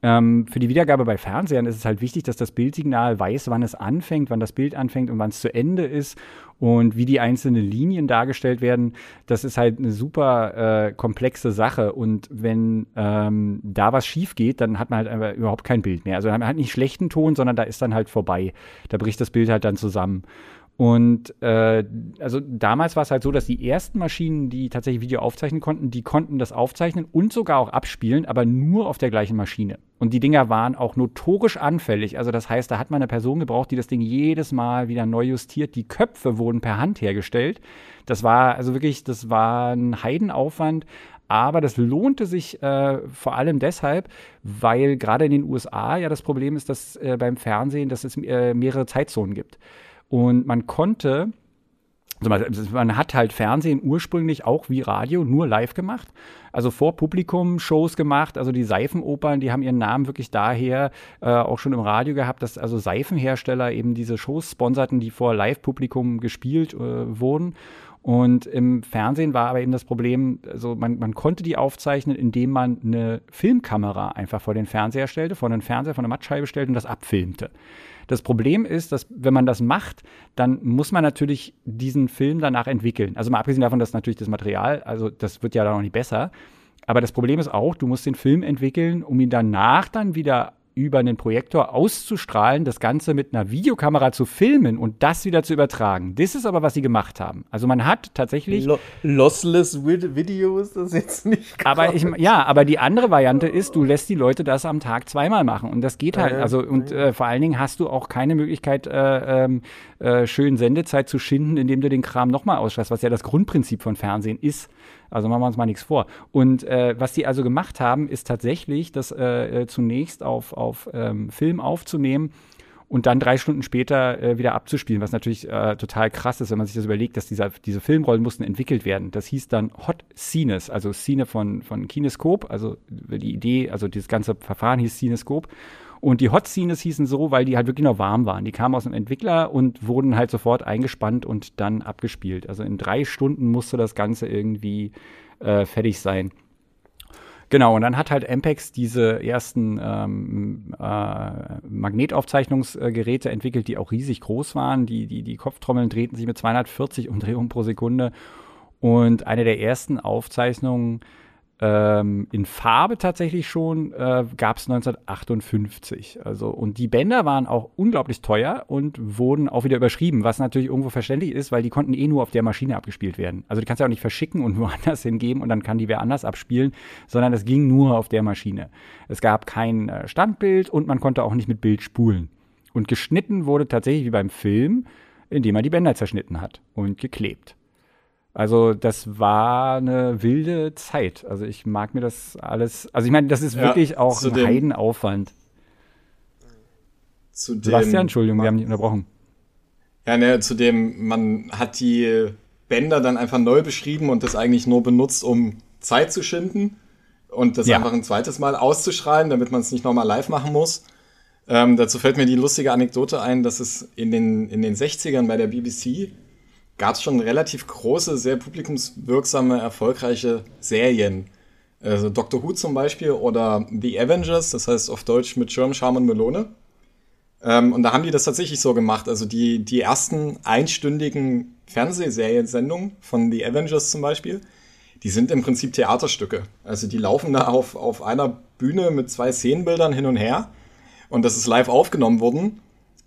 Ähm, für die Wiedergabe bei Fernsehern ist es halt wichtig, dass das Bildsignal weiß, wann es anfängt, wann das Bild anfängt und wann es zu Ende ist und wie die einzelnen Linien dargestellt werden. Das ist halt eine super äh, komplexe Sache und wenn ähm, da was schief geht, dann hat man halt überhaupt kein Bild mehr. Also man hat nicht schlechten Ton, sondern da ist dann halt vorbei. Da bricht das Bild halt dann zusammen. Und äh, also damals war es halt so, dass die ersten Maschinen, die tatsächlich Video aufzeichnen konnten, die konnten das aufzeichnen und sogar auch abspielen, aber nur auf der gleichen Maschine. Und die Dinger waren auch notorisch anfällig. Also das heißt, da hat man eine Person gebraucht, die das Ding jedes Mal wieder neu justiert. Die Köpfe wurden per Hand hergestellt. Das war also wirklich, das war ein Heidenaufwand. Aber das lohnte sich äh, vor allem deshalb, weil gerade in den USA ja das Problem ist, dass äh, beim Fernsehen, dass es äh, mehrere Zeitzonen gibt. Und man konnte, also man hat halt Fernsehen ursprünglich auch wie Radio nur live gemacht. Also vor Publikum Shows gemacht. Also die Seifenopern, die haben ihren Namen wirklich daher äh, auch schon im Radio gehabt, dass also Seifenhersteller eben diese Shows sponserten, die vor Live-Publikum gespielt äh, wurden. Und im Fernsehen war aber eben das Problem, also man, man konnte die aufzeichnen, indem man eine Filmkamera einfach vor den Fernseher stellte, vor den Fernseher, vor eine Mattscheibe stellte und das abfilmte. Das Problem ist, dass wenn man das macht, dann muss man natürlich diesen Film danach entwickeln. Also mal abgesehen davon, dass natürlich das Material, also das wird ja dann auch nicht besser. Aber das Problem ist auch, du musst den Film entwickeln, um ihn danach dann wieder über einen Projektor auszustrahlen, das Ganze mit einer Videokamera zu filmen und das wieder zu übertragen. Das ist aber, was sie gemacht haben. Also man hat tatsächlich. Lo lossless Video ist das jetzt nicht. Aber ich, ja, aber die andere Variante ist, du lässt die Leute das am Tag zweimal machen. Und das geht halt. Ja, also, und äh, vor allen Dingen hast du auch keine Möglichkeit, äh, ähm, äh, schön Sendezeit zu schinden, indem du den Kram nochmal ausschreibst, was ja das Grundprinzip von Fernsehen ist. Also machen wir uns mal nichts vor. Und äh, was die also gemacht haben, ist tatsächlich, das äh, äh, zunächst auf, auf ähm, Film aufzunehmen und dann drei Stunden später äh, wieder abzuspielen, was natürlich äh, total krass ist, wenn man sich das überlegt, dass dieser, diese Filmrollen mussten entwickelt werden. Das hieß dann Hot Scenes, also Szene von, von Kinescope, also die Idee, also dieses ganze Verfahren hieß Cinescope. Und die Hot Scenes hießen so, weil die halt wirklich noch warm waren. Die kamen aus dem Entwickler und wurden halt sofort eingespannt und dann abgespielt. Also in drei Stunden musste das Ganze irgendwie äh, fertig sein. Genau, und dann hat halt Ampex diese ersten ähm, äh, Magnetaufzeichnungsgeräte entwickelt, die auch riesig groß waren. Die, die, die Kopftrommeln drehten sich mit 240 Umdrehungen pro Sekunde. Und eine der ersten Aufzeichnungen ähm, in Farbe tatsächlich schon äh, gab es 1958. Also und die Bänder waren auch unglaublich teuer und wurden auch wieder überschrieben, was natürlich irgendwo verständlich ist, weil die konnten eh nur auf der Maschine abgespielt werden. Also die kannst du auch nicht verschicken und woanders hingeben und dann kann die wer anders abspielen, sondern es ging nur auf der Maschine. Es gab kein äh, Standbild und man konnte auch nicht mit Bild spulen. Und geschnitten wurde tatsächlich wie beim Film, indem man die Bänder zerschnitten hat und geklebt. Also das war eine wilde Zeit. Also ich mag mir das alles. Also ich meine, das ist ja, wirklich auch ein dem, Heidenaufwand. Zu dem, Sebastian, Entschuldigung, wir haben dich unterbrochen. Ja, ne, zu dem, man hat die Bänder dann einfach neu beschrieben und das eigentlich nur benutzt, um Zeit zu schinden und das ja. einfach ein zweites Mal auszuschreiben, damit man es nicht nochmal live machen muss. Ähm, dazu fällt mir die lustige Anekdote ein, dass es in den, in den 60ern bei der BBC gab es schon relativ große, sehr publikumswirksame, erfolgreiche Serien. Also Doctor Who zum Beispiel oder The Avengers, das heißt auf Deutsch mit Schirm, Charme und Melone. Ähm, und da haben die das tatsächlich so gemacht. Also die, die ersten einstündigen Fernsehseriensendungen von The Avengers zum Beispiel, die sind im Prinzip Theaterstücke. Also die laufen da auf, auf einer Bühne mit zwei Szenenbildern hin und her. Und das ist live aufgenommen worden.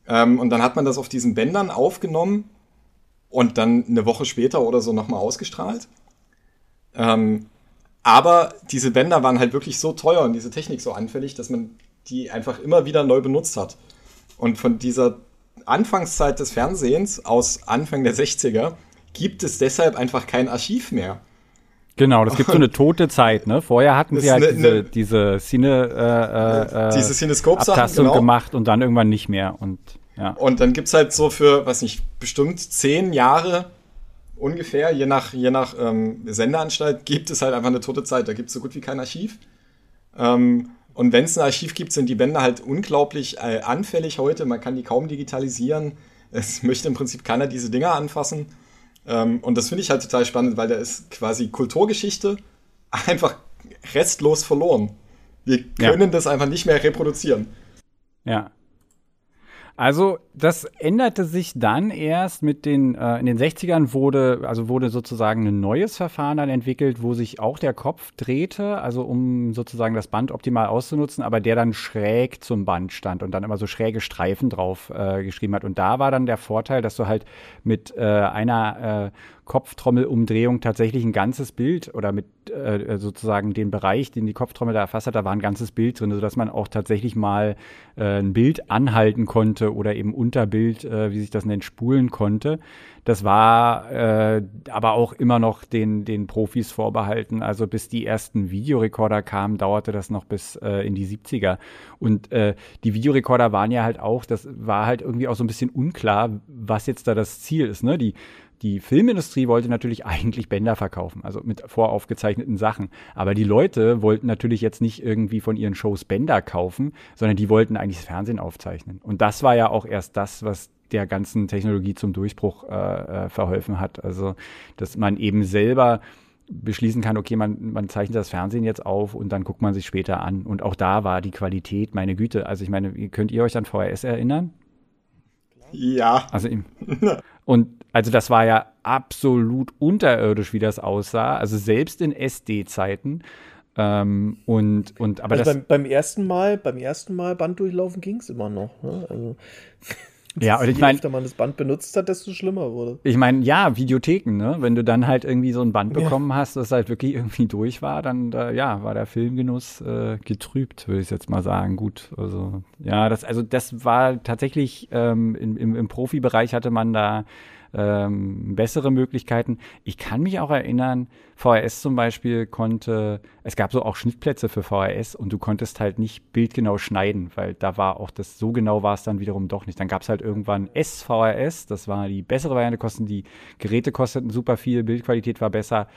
Ähm, und dann hat man das auf diesen Bändern aufgenommen und dann eine Woche später oder so nochmal ausgestrahlt. Ähm, aber diese Bänder waren halt wirklich so teuer und diese Technik so anfällig, dass man die einfach immer wieder neu benutzt hat. Und von dieser Anfangszeit des Fernsehens aus Anfang der 60er gibt es deshalb einfach kein Archiv mehr. Genau, das gibt so eine tote Zeit, ne? Vorher hatten sie halt ne, diese, ne, diese Cine, äh, äh, diese genau. gemacht und dann irgendwann nicht mehr. Und, ja. und dann gibt es halt so für, weiß nicht, bestimmt zehn Jahre ungefähr, je nach, je nach ähm, Sendeanstalt, gibt es halt einfach eine tote Zeit. Da gibt es so gut wie kein Archiv. Ähm, und wenn es ein Archiv gibt, sind die Bänder halt unglaublich äh, anfällig heute. Man kann die kaum digitalisieren. Es möchte im Prinzip keiner diese Dinger anfassen. Ähm, und das finde ich halt total spannend, weil da ist quasi Kulturgeschichte einfach restlos verloren. Wir können ja. das einfach nicht mehr reproduzieren. Ja, also das änderte sich dann erst mit den, äh, in den 60ern wurde, also wurde sozusagen ein neues Verfahren dann entwickelt, wo sich auch der Kopf drehte, also um sozusagen das Band optimal auszunutzen, aber der dann schräg zum Band stand und dann immer so schräge Streifen drauf äh, geschrieben hat. Und da war dann der Vorteil, dass du halt mit äh, einer äh, Kopftrommelumdrehung tatsächlich ein ganzes Bild oder mit äh, sozusagen den Bereich, den die Kopftrommel da erfasst hat, da war ein ganzes Bild drin, sodass man auch tatsächlich mal äh, ein Bild anhalten konnte oder eben Unterbild, äh, wie sich das nennt, spulen konnte. Das war äh, aber auch immer noch den, den Profis vorbehalten. Also bis die ersten Videorekorder kamen, dauerte das noch bis äh, in die 70er. Und äh, die Videorekorder waren ja halt auch, das war halt irgendwie auch so ein bisschen unklar, was jetzt da das Ziel ist. Ne? Die die Filmindustrie wollte natürlich eigentlich Bänder verkaufen, also mit voraufgezeichneten Sachen. Aber die Leute wollten natürlich jetzt nicht irgendwie von ihren Shows Bänder kaufen, sondern die wollten eigentlich das Fernsehen aufzeichnen. Und das war ja auch erst das, was der ganzen Technologie zum Durchbruch äh, äh, verholfen hat. Also, dass man eben selber beschließen kann, okay, man, man zeichnet das Fernsehen jetzt auf und dann guckt man sich später an. Und auch da war die Qualität, meine Güte. Also ich meine, könnt ihr euch an VHS erinnern? Ja. Also und also das war ja absolut unterirdisch, wie das aussah. Also selbst in SD-Zeiten. Ähm, und, und, aber also das, beim, beim, ersten Mal, beim ersten Mal Band durchlaufen ging es immer noch. Ne? Also ja, und ich meine, je öfter man das Band benutzt hat, desto schlimmer wurde. Ich meine, ja, Videotheken, ne? Wenn du dann halt irgendwie so ein Band bekommen ja. hast, das halt wirklich irgendwie durch war, dann äh, ja, war der Filmgenuss äh, getrübt, würde ich jetzt mal sagen. Gut, also ja, das, also das war tatsächlich ähm, im, im, im Profibereich hatte man da ähm, bessere Möglichkeiten. Ich kann mich auch erinnern, VHS zum Beispiel konnte, es gab so auch Schnittplätze für VHS und du konntest halt nicht bildgenau schneiden, weil da war auch das, so genau war es dann wiederum doch nicht. Dann gab es halt irgendwann SVHS, das war die bessere Variante, kosten die Geräte kosteten super viel, Bildqualität war besser,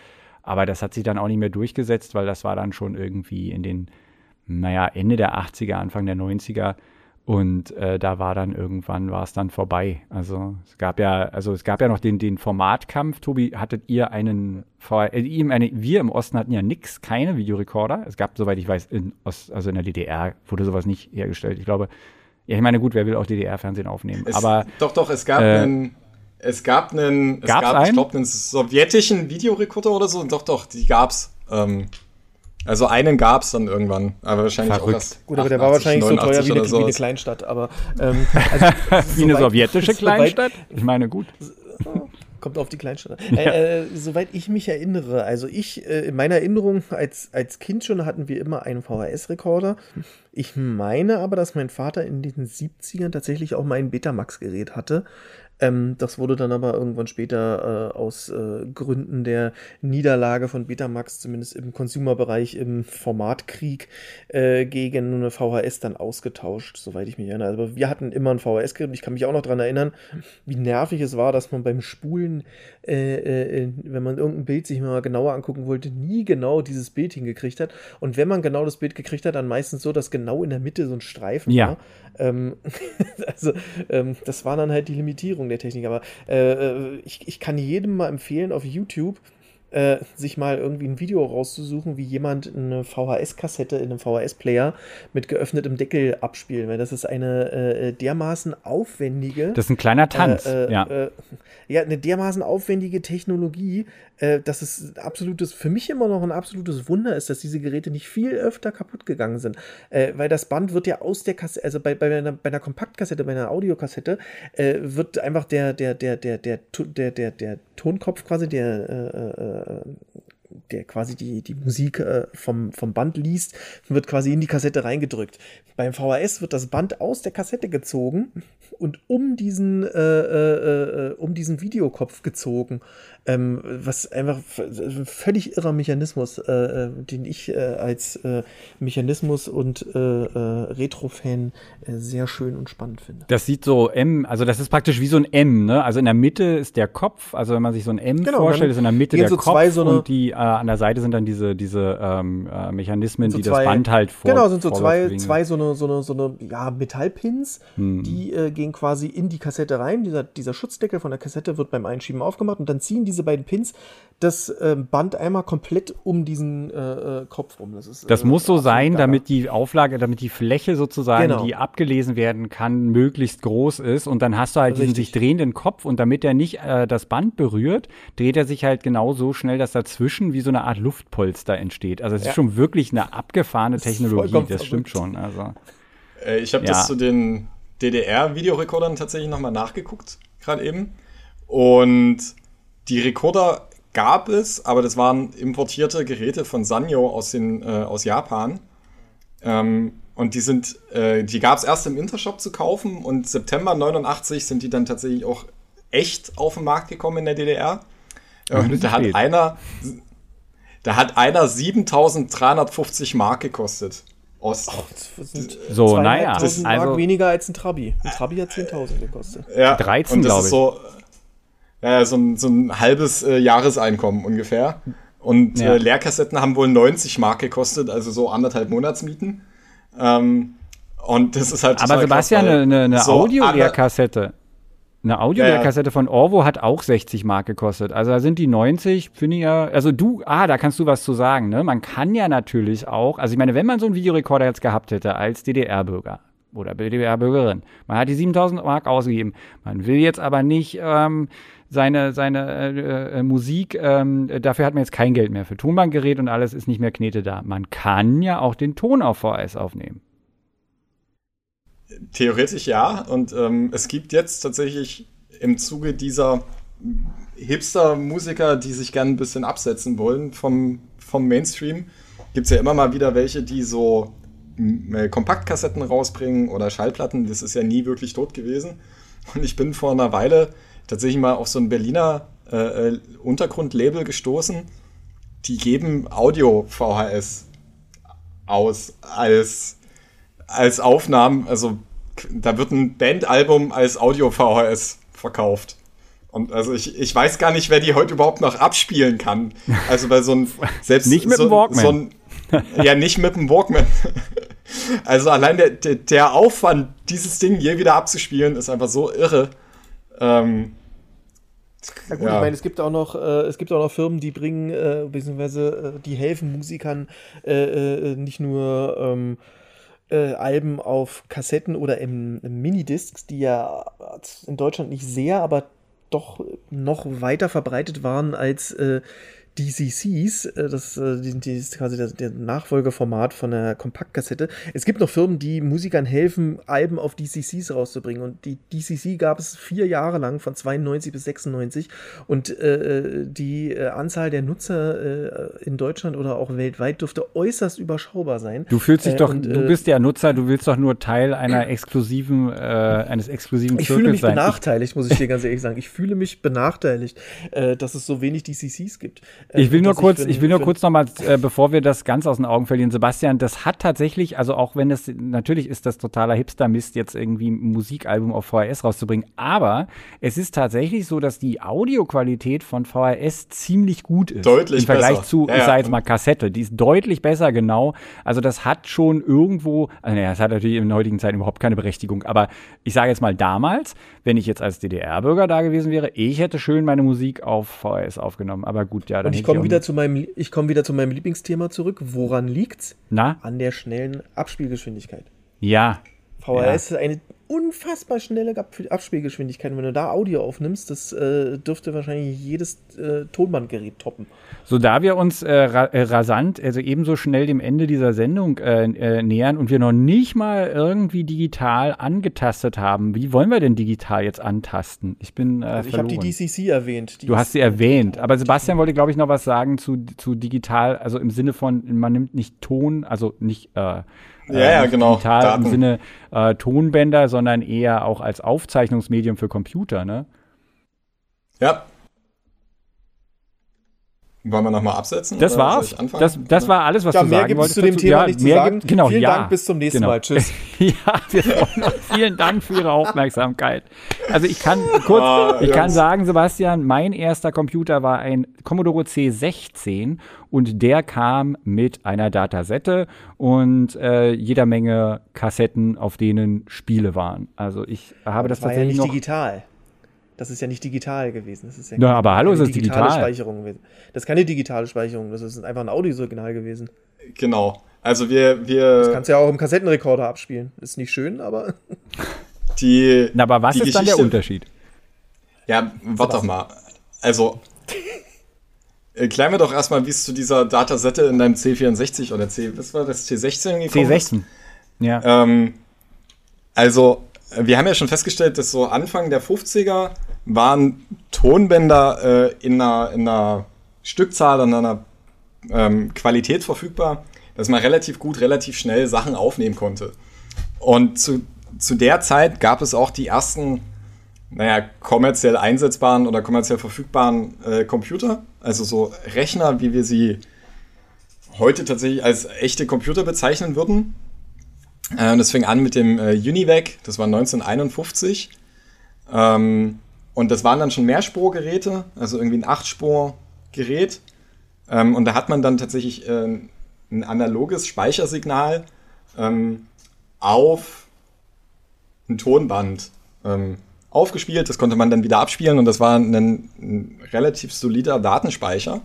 aber das hat sich dann auch nicht mehr durchgesetzt, weil das war dann schon irgendwie in den, naja, Ende der 80er, Anfang der 90er und äh, da war dann irgendwann war es dann vorbei. Also es gab ja, also es gab ja noch den, den Formatkampf. Tobi, hattet ihr einen äh, ihm eine, wir im Osten hatten ja nix, keine Videorekorder. Es gab, soweit ich weiß, in Ost, also in der DDR wurde sowas nicht hergestellt. Ich glaube, ja, ich meine, gut, wer will auch DDR-Fernsehen aufnehmen? Es, Aber doch, doch, es gab äh, einen, es gab einen, es gab, einen? ich glaube, einen sowjetischen Videorekorder oder so. Doch, doch, die gab's. Ähm, also einen gab es dann irgendwann, aber wahrscheinlich Verrückt. auch erst Gut, aber der war wahrscheinlich so teuer wie eine, wie eine Kleinstadt. Aber, ähm, also, wie eine sowjetische Kleinstadt? Ich meine, gut. Kommt auf die Kleinstadt. Ja. Äh, äh, soweit ich mich erinnere, also ich, äh, in meiner Erinnerung als, als Kind schon hatten wir immer einen VHS-Rekorder. Ich meine aber, dass mein Vater in den 70ern tatsächlich auch mal ein Betamax-Gerät hatte. Ähm, das wurde dann aber irgendwann später äh, aus äh, Gründen der Niederlage von Betamax, zumindest im Consumer-Bereich, im Formatkrieg äh, gegen eine VHS dann ausgetauscht, soweit ich mich erinnere. Aber also wir hatten immer ein VHS-Gerät und ich kann mich auch noch daran erinnern, wie nervig es war, dass man beim Spulen, äh, äh, wenn man irgendein Bild sich mal genauer angucken wollte, nie genau dieses Bild hingekriegt hat. Und wenn man genau das Bild gekriegt hat, dann meistens so, dass genau in der Mitte so ein Streifen ja. war. Ähm, also ähm, das war dann halt die Limitierung der Technik. Aber äh, äh, ich, ich kann jedem mal empfehlen auf YouTube, äh, sich mal irgendwie ein Video rauszusuchen, wie jemand eine VHS-Kassette in einem VHS-Player mit geöffnetem Deckel abspielt. Weil das ist eine äh, dermaßen aufwendige. Das ist ein kleiner Tanz, äh, äh, ja. Äh, ja, eine dermaßen aufwendige Technologie, äh, dass es absolutes, für mich immer noch ein absolutes Wunder ist, dass diese Geräte nicht viel öfter kaputt gegangen sind. Äh, weil das Band wird ja aus der Kassette, also bei, bei, einer, bei einer Kompaktkassette, bei einer Audiokassette, äh, wird einfach der, der, der, der, der, der, der, der Tonkopf quasi, der, äh, äh, der quasi die, die Musik äh, vom, vom Band liest, wird quasi in die Kassette reingedrückt. Beim VHS wird das Band aus der Kassette gezogen und um diesen, äh, äh, um diesen Videokopf gezogen. Ähm, was einfach ein völlig irrer Mechanismus, äh, äh, den ich äh, als äh, Mechanismus und äh, äh, Retro-Fan sehr schön und spannend finde. Das sieht so M, also das ist praktisch wie so ein M, ne? Also in der Mitte ist der Kopf, also wenn man sich so ein M genau, vorstellt, ist in der Mitte der so Kopf so und die an der Seite sind dann diese, diese ähm, äh, Mechanismen, so die zwei, das Band halt vor. Genau, sind so zwei, zwei so eine, so eine, so eine ja, Metallpins, hm. die gehen quasi in die Kassette rein. Dieser, dieser Schutzdeckel von der Kassette wird beim Einschieben aufgemacht und dann ziehen die diese beiden Pins das äh, Band einmal komplett um diesen äh, äh Kopf rum. Das, ist, das äh, muss so sein, damit die Auflage, damit die Fläche sozusagen, genau. die abgelesen werden kann, möglichst groß ist. Und dann hast du halt Richtig. diesen sich drehenden Kopf und damit er nicht äh, das Band berührt, dreht er sich halt genau so schnell, dass dazwischen wie so eine Art Luftpolster entsteht. Also es ja. ist schon wirklich eine abgefahrene Technologie, das stimmt schon. Also, äh, ich habe ja. das zu den DDR-Videorekordern tatsächlich nochmal nachgeguckt, gerade eben. Und die Rekorder gab es, aber das waren importierte Geräte von Sanyo aus, den, äh, aus Japan. Ähm, und die sind, äh, die gab es erst im Intershop zu kaufen und September 89 sind die dann tatsächlich auch echt auf den Markt gekommen in der DDR. Und da hat einer, da hat einer 7350 Mark gekostet. Ost. Ach, so, naja. Das Mark also, weniger als ein Trabi. Ein Trabi hat 10.000 gekostet. Ja, 13, glaube ich. So, ja, so, ein, so ein halbes äh, Jahreseinkommen ungefähr. Und ja. äh, Leerkassetten haben wohl 90 Mark gekostet, also so anderthalb Monatsmieten. Ähm, und das ist halt Aber Sebastian, krass, eine, eine so Audio-Leerkassette. Eine Audio-Leerkassette ja, ja. von Orvo hat auch 60 Mark gekostet. Also da sind die 90, finde ich ja. Also du, ah, da kannst du was zu sagen, ne? Man kann ja natürlich auch, also ich meine, wenn man so einen Videorekorder jetzt gehabt hätte als DDR-Bürger, oder DDR-Bürgerin. Man hat die 7000 Mark ausgegeben. Man will jetzt aber nicht ähm, seine, seine äh, äh, Musik, ähm, dafür hat man jetzt kein Geld mehr für Tonbandgerät und alles ist nicht mehr Knete da. Man kann ja auch den Ton auf VHS aufnehmen. Theoretisch ja. Und ähm, es gibt jetzt tatsächlich im Zuge dieser Hipster-Musiker, die sich gerne ein bisschen absetzen wollen vom, vom Mainstream, gibt es ja immer mal wieder welche, die so äh, Kompaktkassetten rausbringen oder Schallplatten. Das ist ja nie wirklich tot gewesen. Und ich bin vor einer Weile tatsächlich mal auf so ein Berliner äh, äh Untergrundlabel gestoßen. Die geben Audio-VHS aus als, als Aufnahmen. Also da wird ein Bandalbum als Audio-VHS verkauft. Und also ich, ich weiß gar nicht, wer die heute überhaupt noch abspielen kann. Also bei so ein selbst nicht mit so, dem Walkman. So ein, ja, nicht mit dem Walkman. Also allein der, der, der, Aufwand, dieses Ding je wieder abzuspielen, ist einfach so irre. Ähm, ja gut, ja. ich meine, es gibt auch noch, äh, es gibt auch noch Firmen, die bringen, äh, beziehungsweise äh, die helfen Musikern äh, äh, nicht nur ähm, äh, Alben auf Kassetten oder im, im Minidiscs, die ja in Deutschland nicht sehr, aber doch noch weiter verbreitet waren als DCCs, äh, das, äh, die, ist quasi der, der, Nachfolgeformat von der Kompaktkassette. Es gibt noch Firmen, die Musikern helfen, Alben auf DCCs rauszubringen. Und die DCC gab es vier Jahre lang, von 92 bis 96. Und äh, die äh, Anzahl der Nutzer äh, in Deutschland oder auch weltweit dürfte äußerst überschaubar sein. Du fühlst dich doch, und, du bist ja Nutzer, du willst doch nur Teil einer exklusiven, eines exklusiven Ich fühle mich sein. benachteiligt, muss ich dir ganz ehrlich sagen. Ich fühle mich benachteiligt, dass es so wenig DCCs gibt. Äh, ich will nur kurz, ich, ich, will nur kurz nochmal, äh, bevor wir das ganz aus den Augen verlieren, Sebastian, das hat tatsächlich, also auch wenn es, natürlich ist das totaler Hipster-Mist, jetzt irgendwie ein Musikalbum auf VHS rauszubringen, aber es ist tatsächlich so, dass die Audioqualität von VHS ziemlich gut ist. Deutlich Im Vergleich besser. zu, ja, ich sag jetzt mal Kassette, die ist deutlich besser, genau. Also das hat schon irgendwo, also naja, es hat natürlich in der heutigen Zeit überhaupt keine Berechtigung, aber ich sage jetzt mal damals, wenn ich jetzt als DDR-Bürger da gewesen wäre, ich hätte schön meine Musik auf VHS aufgenommen, aber gut, ja, dann ich komme wieder, zu meinem, ich komm wieder zu meinem Lieblingsthema zurück. Woran liegt's? Na? An der schnellen Abspielgeschwindigkeit. Ja. VHS ja. ist eine unfassbar schnelle Abspielgeschwindigkeit. Und wenn du da Audio aufnimmst, das äh, dürfte wahrscheinlich jedes äh, Tonbandgerät toppen. So, da wir uns äh, ra äh, rasant, also ebenso schnell dem Ende dieser Sendung äh, äh, nähern und wir noch nicht mal irgendwie digital angetastet haben, wie wollen wir denn digital jetzt antasten? Ich bin also ich habe die DCC erwähnt. Die du hast sie erwähnt, aber Sebastian wollte, glaube ich, noch was sagen zu, zu digital, also im Sinne von, man nimmt nicht Ton, also nicht ja, ja, genau. Digital Daten. im Sinne äh, Tonbänder, sondern eher auch als Aufzeichnungsmedium für Computer, ne? Ja, wollen wir nochmal absetzen? Das war's. Das, das war alles, was ja, du mehr sagen wolltest. zu dem Thema ja, nicht zu sagen. Genau, Vielen ja. Dank, bis zum nächsten genau. Mal. Tschüss. ja, wir freuen uns. Vielen Dank für Ihre Aufmerksamkeit. Also ich kann kurz, ah, ich kann sagen, Sebastian, mein erster Computer war ein Commodore C16 und der kam mit einer Datasette und äh, jeder Menge Kassetten, auf denen Spiele waren. Also ich habe das, das war tatsächlich ja nicht noch digital. Das ist ja nicht digital gewesen. Das ist ja, ja aber hallo, ist das digitale digital? Speicherung gewesen. Das ist keine digitale Speicherung, das ist einfach ein Audiosignal gewesen. Genau. Also wir, wir. Das kannst du ja auch im Kassettenrekorder abspielen. Ist nicht schön, aber. Die. Na, aber was ist Geschichte, dann der Unterschied? Ja, warte doch mal. Also. Erklären wir doch erstmal, wie es zu dieser Datasette in deinem C64 oder C, was war das, C16 gekommen C16. Ist. Ja. Ähm, also, wir haben ja schon festgestellt, dass so Anfang der 50er waren Tonbänder äh, in, einer, in einer Stückzahl und einer ähm, Qualität verfügbar, dass man relativ gut, relativ schnell Sachen aufnehmen konnte. Und zu, zu der Zeit gab es auch die ersten, naja, kommerziell einsetzbaren oder kommerziell verfügbaren äh, Computer, also so Rechner, wie wir sie heute tatsächlich als echte Computer bezeichnen würden. Äh, das fing an mit dem äh, Univac, das war 1951. Ähm, und das waren dann schon Mehrspurgeräte, also irgendwie ein Achtspurgerät. Ähm, und da hat man dann tatsächlich äh, ein analoges Speichersignal ähm, auf ein Tonband ähm, aufgespielt. Das konnte man dann wieder abspielen und das war ein, ein relativ solider Datenspeicher.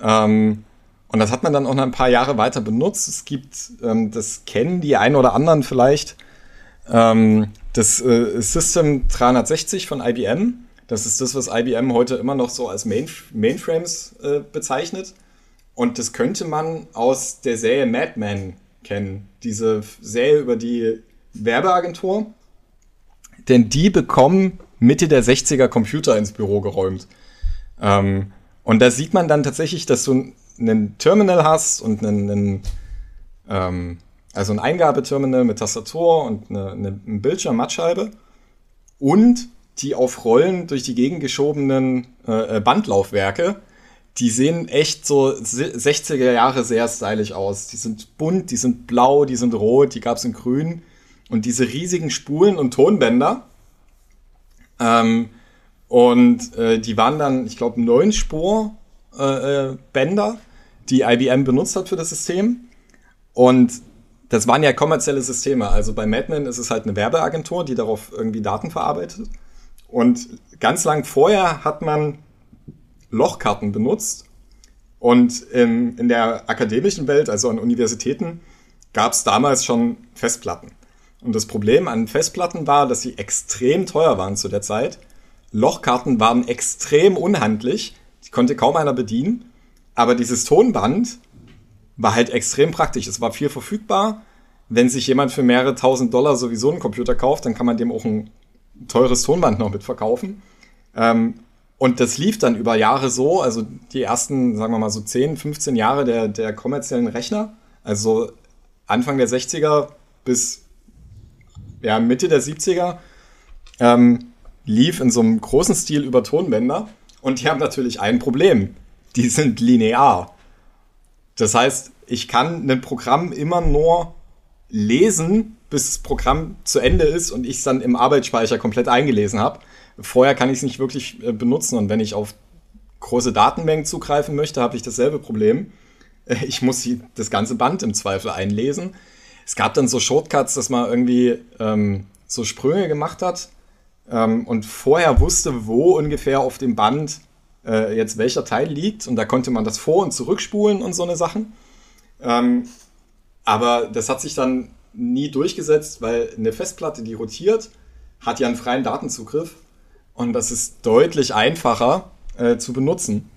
Ähm, und das hat man dann auch noch ein paar Jahre weiter benutzt. Es gibt, ähm, das kennen die einen oder anderen vielleicht, ähm, das äh, System 360 von IBM. Das ist das, was IBM heute immer noch so als Main Mainframes äh, bezeichnet. Und das könnte man aus der Serie Mad Men kennen. Diese Serie über die Werbeagentur. Denn die bekommen Mitte der 60er Computer ins Büro geräumt. Ähm, und da sieht man dann tatsächlich, dass du ein Terminal hast und einen, einen ähm, also ein Eingabeterminal mit Tastatur und eine, eine, ein Bildschirm, Mattscheibe und die auf Rollen durch die Gegend geschobenen äh, äh Bandlaufwerke, die sehen echt so 60er Jahre sehr stylisch aus. Die sind bunt, die sind blau, die sind rot, die gab es in grün. Und diese riesigen Spulen und Tonbänder. Ähm, und äh, die waren dann, ich glaube, neun Spur äh, äh Bänder, die IBM benutzt hat für das System. Und das waren ja kommerzielle Systeme. Also bei Madman ist es halt eine Werbeagentur, die darauf irgendwie Daten verarbeitet. Und ganz lang vorher hat man Lochkarten benutzt. Und in, in der akademischen Welt, also an Universitäten, gab es damals schon Festplatten. Und das Problem an Festplatten war, dass sie extrem teuer waren zu der Zeit. Lochkarten waren extrem unhandlich, die konnte kaum einer bedienen. Aber dieses Tonband war halt extrem praktisch. Es war viel verfügbar. Wenn sich jemand für mehrere tausend Dollar sowieso einen Computer kauft, dann kann man dem auch ein teures Tonband noch mitverkaufen. Ähm, und das lief dann über Jahre so, also die ersten, sagen wir mal so 10, 15 Jahre der, der kommerziellen Rechner, also Anfang der 60er bis ja, Mitte der 70er, ähm, lief in so einem großen Stil über Tonbänder. Und die haben natürlich ein Problem. Die sind linear. Das heißt, ich kann ein Programm immer nur lesen, bis das Programm zu Ende ist und ich es dann im Arbeitsspeicher komplett eingelesen habe. Vorher kann ich es nicht wirklich äh, benutzen und wenn ich auf große Datenmengen zugreifen möchte, habe ich dasselbe Problem. Ich muss das ganze Band im Zweifel einlesen. Es gab dann so Shortcuts, dass man irgendwie ähm, so Sprünge gemacht hat ähm, und vorher wusste, wo ungefähr auf dem Band äh, jetzt welcher Teil liegt. Und da konnte man das vor- und zurückspulen und so eine Sachen. Ähm, aber das hat sich dann nie durchgesetzt, weil eine Festplatte, die rotiert, hat ja einen freien Datenzugriff. Und das ist deutlich einfacher äh, zu benutzen.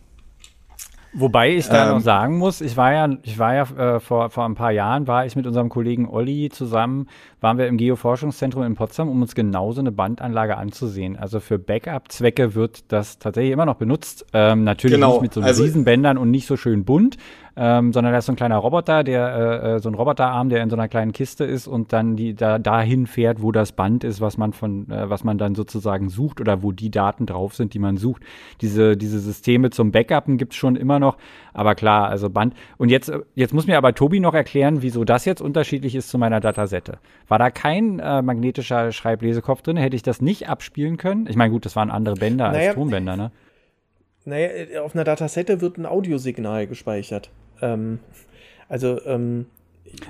Wobei ich da ähm, noch sagen muss, ich war ja, ich war ja äh, vor, vor ein paar Jahren, war ich mit unserem Kollegen Olli zusammen, waren wir im Geoforschungszentrum in Potsdam, um uns genauso eine Bandanlage anzusehen. Also für Backup-Zwecke wird das tatsächlich immer noch benutzt. Ähm, natürlich genau. nicht mit so also, Riesenbändern und nicht so schön bunt, ähm, sondern da ist so ein kleiner Roboter, der äh, äh, so ein Roboterarm, der in so einer kleinen Kiste ist und dann die da dahin fährt, wo das Band ist, was man von, äh, was man dann sozusagen sucht oder wo die Daten drauf sind, die man sucht. Diese diese Systeme zum Backuppen gibt's schon immer noch, aber klar, also Band. Und jetzt jetzt muss mir aber Tobi noch erklären, wieso das jetzt unterschiedlich ist zu meiner Datasette. War da kein äh, magnetischer Schreiblesekopf drin? Hätte ich das nicht abspielen können? Ich meine, gut, das waren andere Bänder naja, als Tonbänder, ne? Naja, auf einer Datasette wird ein Audiosignal gespeichert. Ähm, also, ähm,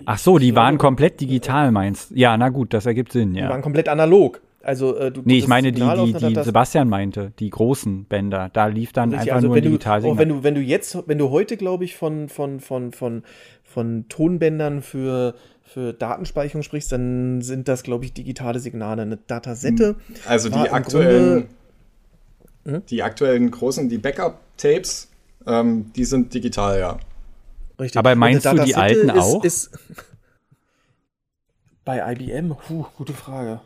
Ach so, die waren komplett digital, meinst du? Ja, na gut, das ergibt Sinn, ja. Die waren komplett analog. Also, äh, du, nee, ich meine die, die, die Sebastian meinte, die großen Bänder. Da lief dann Richtig, einfach also nur ein Digitalsignal. Oh, wenn du, wenn du jetzt, wenn du heute, glaube ich, von, von, von, von, von Tonbändern für, für Datenspeicherung sprichst, dann sind das, glaube ich, digitale Signale. Eine Datasette. Also die aktuellen, Grunde, hm? die aktuellen großen, die Backup-Tapes, ähm, die sind digital, ja. Richtig. Aber meinst du die alten ist, auch? Ist bei IBM? Puh, gute Frage.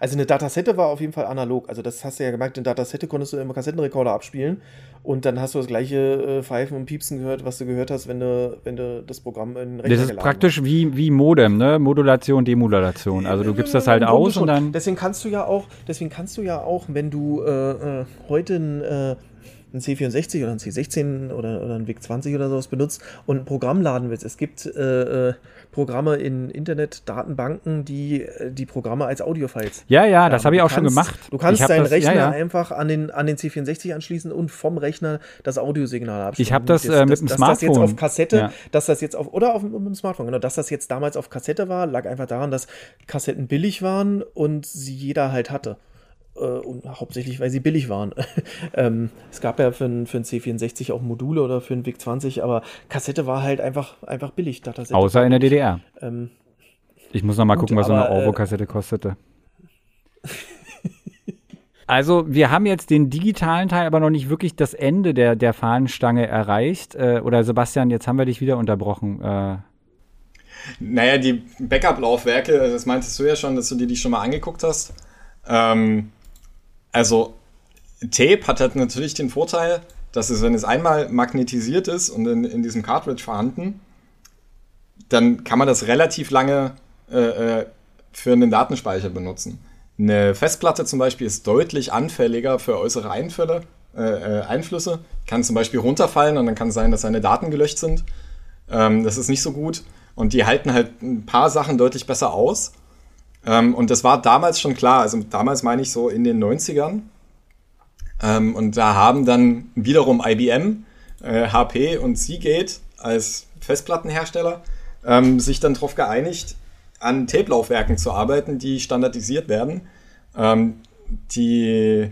Also eine Datasette war auf jeden Fall analog. Also das hast du ja gemerkt, in Datasette konntest du immer Kassettenrekorder abspielen und dann hast du das gleiche äh, Pfeifen und Piepsen gehört, was du gehört hast, wenn du, wenn du das Programm in Rechner Das ist praktisch wie, wie Modem, ne? Modulation, Demodulation. Also du gibst das halt aus und dann. Deswegen kannst du ja auch, deswegen kannst du ja auch, wenn du äh, äh heute ein äh, ein C64 oder ein C16 oder, oder ein VIC-20 oder sowas benutzt und ein Programm laden willst. Es gibt äh, äh Programme in Internetdatenbanken, die äh, die Programme als Audiofiles. Ja, ja, das habe ich auch kannst, schon gemacht. Du kannst deinen das, Rechner ja, ja. einfach an den, an den C64 anschließen und vom Rechner das Audiosignal abspielen. Ich habe das, äh, mit dem Smartphone. Dass das jetzt auf Kassette, ja. dass das jetzt auf, oder auf dem Smartphone, genau, dass das jetzt damals auf Kassette war, lag einfach daran, dass Kassetten billig waren und sie jeder halt hatte. Äh, und hauptsächlich, weil sie billig waren. ähm, es gab ja für einen für ein C64 auch Module oder für einen VIC 20, aber Kassette war halt einfach, einfach billig. Datasette. Außer in der DDR. Ähm, ich muss noch mal gut, gucken, was aber, so eine Orvo-Kassette äh, kostete. Also, wir haben jetzt den digitalen Teil, aber noch nicht wirklich das Ende der, der Fahnenstange erreicht. Äh, oder Sebastian, jetzt haben wir dich wieder unterbrochen. Äh. Naja, die Backup-Laufwerke, das meintest du ja schon, dass du dir die schon mal angeguckt hast. Ähm, also Tape hat halt natürlich den Vorteil, dass es, wenn es einmal magnetisiert ist und in, in diesem Cartridge vorhanden, dann kann man das relativ lange äh, äh, für einen Datenspeicher benutzen. Eine Festplatte zum Beispiel ist deutlich anfälliger für äußere Einfälle, äh, äh, Einflüsse. Kann zum Beispiel runterfallen und dann kann es sein, dass seine Daten gelöscht sind. Ähm, das ist nicht so gut. Und die halten halt ein paar Sachen deutlich besser aus. Ähm, und das war damals schon klar, also damals meine ich so in den 90ern. Ähm, und da haben dann wiederum IBM, äh, HP und Seagate als Festplattenhersteller ähm, sich dann darauf geeinigt, an Tape-Laufwerken zu arbeiten, die standardisiert werden. Ähm, die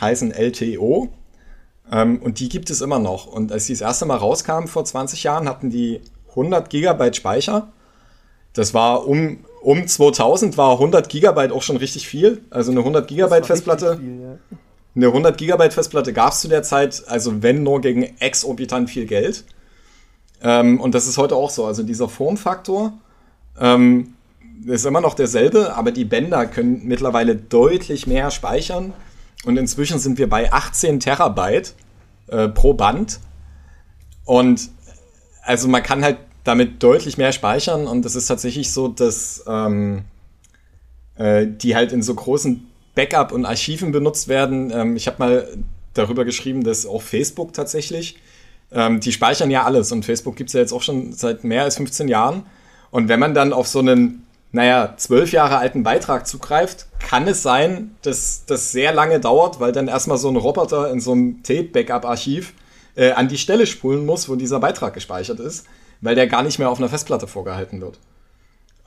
heißen LTO. Ähm, und die gibt es immer noch. Und als die das erste Mal rauskamen vor 20 Jahren, hatten die 100 Gigabyte Speicher. Das war um um 2000 war 100 Gigabyte auch schon richtig viel. Also eine 100 Gigabyte Festplatte. Viel, ja. Eine 100 Gigabyte Festplatte gab es zu der Zeit, also wenn nur gegen exorbitant viel Geld. Ähm, und das ist heute auch so. Also dieser Formfaktor ähm, ist immer noch derselbe, aber die Bänder können mittlerweile deutlich mehr speichern. Und inzwischen sind wir bei 18 Terabyte äh, pro Band. Und also man kann halt damit deutlich mehr speichern und es ist tatsächlich so, dass ähm, äh, die halt in so großen Backup und Archiven benutzt werden. Ähm, ich habe mal darüber geschrieben, dass auch Facebook tatsächlich, ähm, die speichern ja alles und Facebook gibt es ja jetzt auch schon seit mehr als 15 Jahren. Und wenn man dann auf so einen, naja, zwölf Jahre alten Beitrag zugreift, kann es sein, dass das sehr lange dauert, weil dann erstmal so ein Roboter in so einem Tape-Backup-Archiv äh, an die Stelle spulen muss, wo dieser Beitrag gespeichert ist weil der gar nicht mehr auf einer Festplatte vorgehalten wird.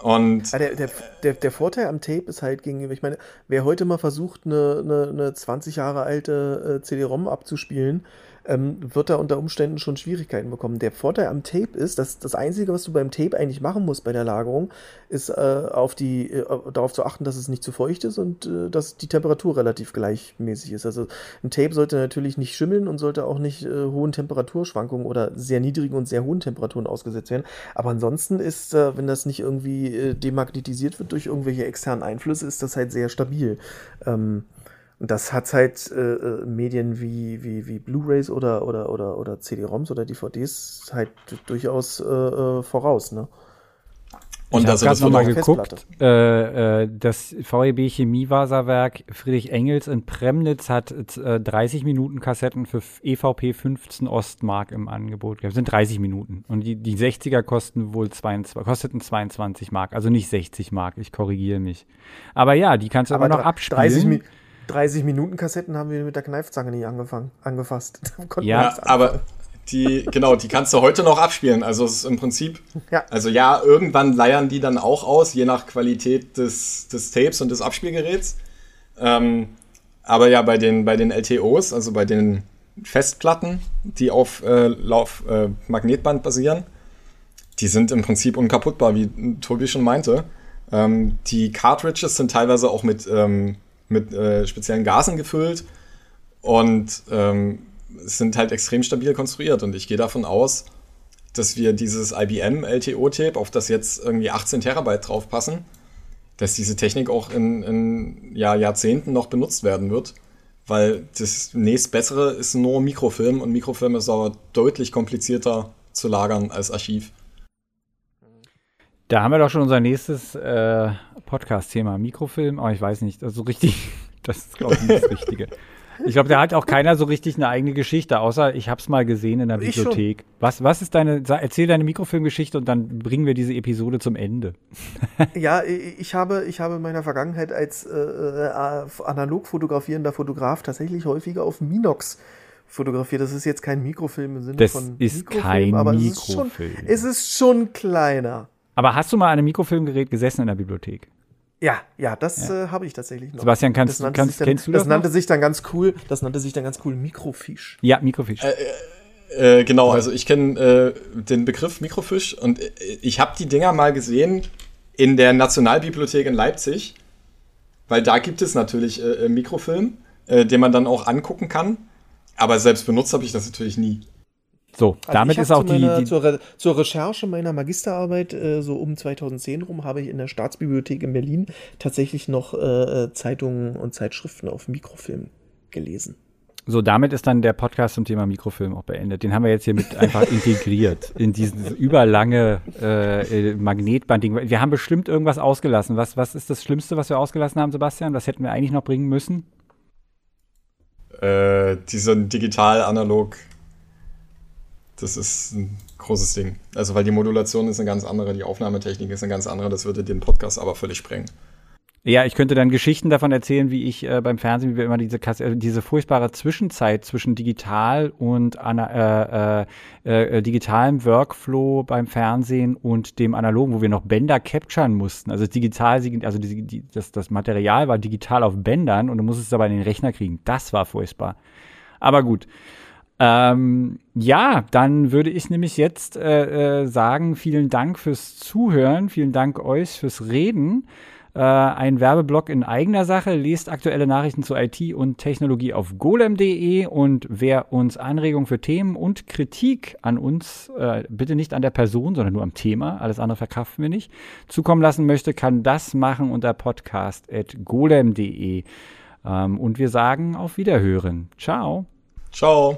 Und ja, der, der, der, der, Vorteil am Tape ist halt gegenüber, ich meine, wer heute mal versucht, eine, eine, eine 20 Jahre alte äh, CD-ROM abzuspielen, ähm, wird er unter Umständen schon Schwierigkeiten bekommen. Der Vorteil am Tape ist, dass das Einzige, was du beim Tape eigentlich machen musst bei der Lagerung, ist äh, auf die, äh, darauf zu achten, dass es nicht zu feucht ist und äh, dass die Temperatur relativ gleichmäßig ist. Also ein Tape sollte natürlich nicht schimmeln und sollte auch nicht äh, hohen Temperaturschwankungen oder sehr niedrigen und sehr hohen Temperaturen ausgesetzt werden. Aber ansonsten ist, äh, wenn das nicht irgendwie äh, demagnetisiert wird durch irgendwelche externen Einflüsse, ist das halt sehr stabil. Ähm, und das hat halt äh, äh, Medien wie, wie, wie Blu-Rays oder, oder, oder, oder CD-ROMs oder DVDs halt durchaus äh, äh voraus, ne? Und ich habe gerade nochmal geguckt, äh, äh, das VEB Chemiewaserwerk Friedrich Engels in Premnitz hat äh, 30 Minuten Kassetten für EVP 15 Ostmark im Angebot. Das sind 30 Minuten. Und die, die 60er kosten wohl 22, kosteten 22 Mark, also nicht 60 Mark, ich korrigiere mich. Aber ja, die kannst du aber, aber noch abspielen. 30 Minuten 30 Minuten Kassetten haben wir mit der Kneifzange nicht angefangen, angefasst. ja, aber die, genau, die kannst du heute noch abspielen. Also es ist im Prinzip, ja. also ja, irgendwann leiern die dann auch aus, je nach Qualität des, des Tapes und des Abspielgeräts. Ähm, aber ja, bei den, bei den LTOs, also bei den Festplatten, die auf äh, Lauf, äh, Magnetband basieren, die sind im Prinzip unkaputtbar, wie Tobi schon meinte. Ähm, die Cartridges sind teilweise auch mit ähm, mit äh, speziellen Gasen gefüllt und ähm, sind halt extrem stabil konstruiert. Und ich gehe davon aus, dass wir dieses IBM LTO-Tape, auf das jetzt irgendwie 18 Terabyte draufpassen, dass diese Technik auch in, in ja, Jahrzehnten noch benutzt werden wird. Weil das nächstbessere ist nur Mikrofilm und Mikrofilm ist aber deutlich komplizierter zu lagern als Archiv. Da haben wir doch schon unser nächstes äh, Podcast-Thema, Mikrofilm, aber ich weiß nicht, also so richtig, das ist, glaube ich, nicht das Richtige. Ich glaube, da hat auch keiner so richtig eine eigene Geschichte, außer ich habe es mal gesehen in der Bibliothek. Was, was ist deine, erzähl deine Mikrofilmgeschichte und dann bringen wir diese Episode zum Ende. ja, ich habe, ich habe in meiner Vergangenheit als äh, äh, analog fotografierender Fotograf tatsächlich häufiger auf Minox fotografiert. Das ist jetzt kein Mikrofilm im Sinne das von ist Mikrofilm, kein aber Mikrofilm. Es ist, schon, es ist schon kleiner. Aber hast du mal an einem Mikrofilmgerät gesessen in der Bibliothek? Ja, ja, das ja. äh, habe ich tatsächlich noch. Sebastian, kannst, das kannst dann, kennst du das? Das nannte noch? sich dann ganz cool, das nannte sich dann ganz cool Mikrofisch. Ja, Mikrofisch. Äh, äh, äh genau, also ich kenne äh, den Begriff Mikrofisch und äh, ich habe die Dinger mal gesehen in der Nationalbibliothek in Leipzig, weil da gibt es natürlich Mikrofilm, den man dann auch angucken kann. Aber selbst benutzt habe ich das natürlich nie. So, also damit ist auch die, meiner, die zur, Re zur, Recherche meiner Magisterarbeit, äh, so um 2010 rum, habe ich in der Staatsbibliothek in Berlin tatsächlich noch äh, äh, Zeitungen und Zeitschriften auf Mikrofilm gelesen. So, damit ist dann der Podcast zum Thema Mikrofilm auch beendet. Den haben wir jetzt hier mit einfach integriert in dieses überlange äh, äh Magnetband-Ding. Wir haben bestimmt irgendwas ausgelassen. Was, was ist das Schlimmste, was wir ausgelassen haben, Sebastian? Was hätten wir eigentlich noch bringen müssen? Äh, diesen digital-analog das ist ein großes Ding. Also, weil die Modulation ist eine ganz andere, die Aufnahmetechnik ist eine ganz andere, das würde den Podcast aber völlig sprengen. Ja, ich könnte dann Geschichten davon erzählen, wie ich äh, beim Fernsehen, wie wir immer diese, äh, diese furchtbare Zwischenzeit zwischen digital und äh, äh, äh, digitalem Workflow beim Fernsehen und dem analogen, wo wir noch Bänder capturen mussten. Also digital, also die, die, das, das Material war digital auf Bändern und du musstest es aber in den Rechner kriegen. Das war furchtbar. Aber gut. Ähm, ja, dann würde ich nämlich jetzt äh, äh, sagen, vielen Dank fürs Zuhören, vielen Dank euch fürs Reden. Äh, ein Werbeblock in eigener Sache. Lest aktuelle Nachrichten zu IT und Technologie auf golem.de und wer uns Anregungen für Themen und Kritik an uns, äh, bitte nicht an der Person, sondern nur am Thema, alles andere verkraften wir nicht, zukommen lassen möchte, kann das machen unter podcast.golem.de. Ähm, und wir sagen auf Wiederhören. Ciao. Ciao.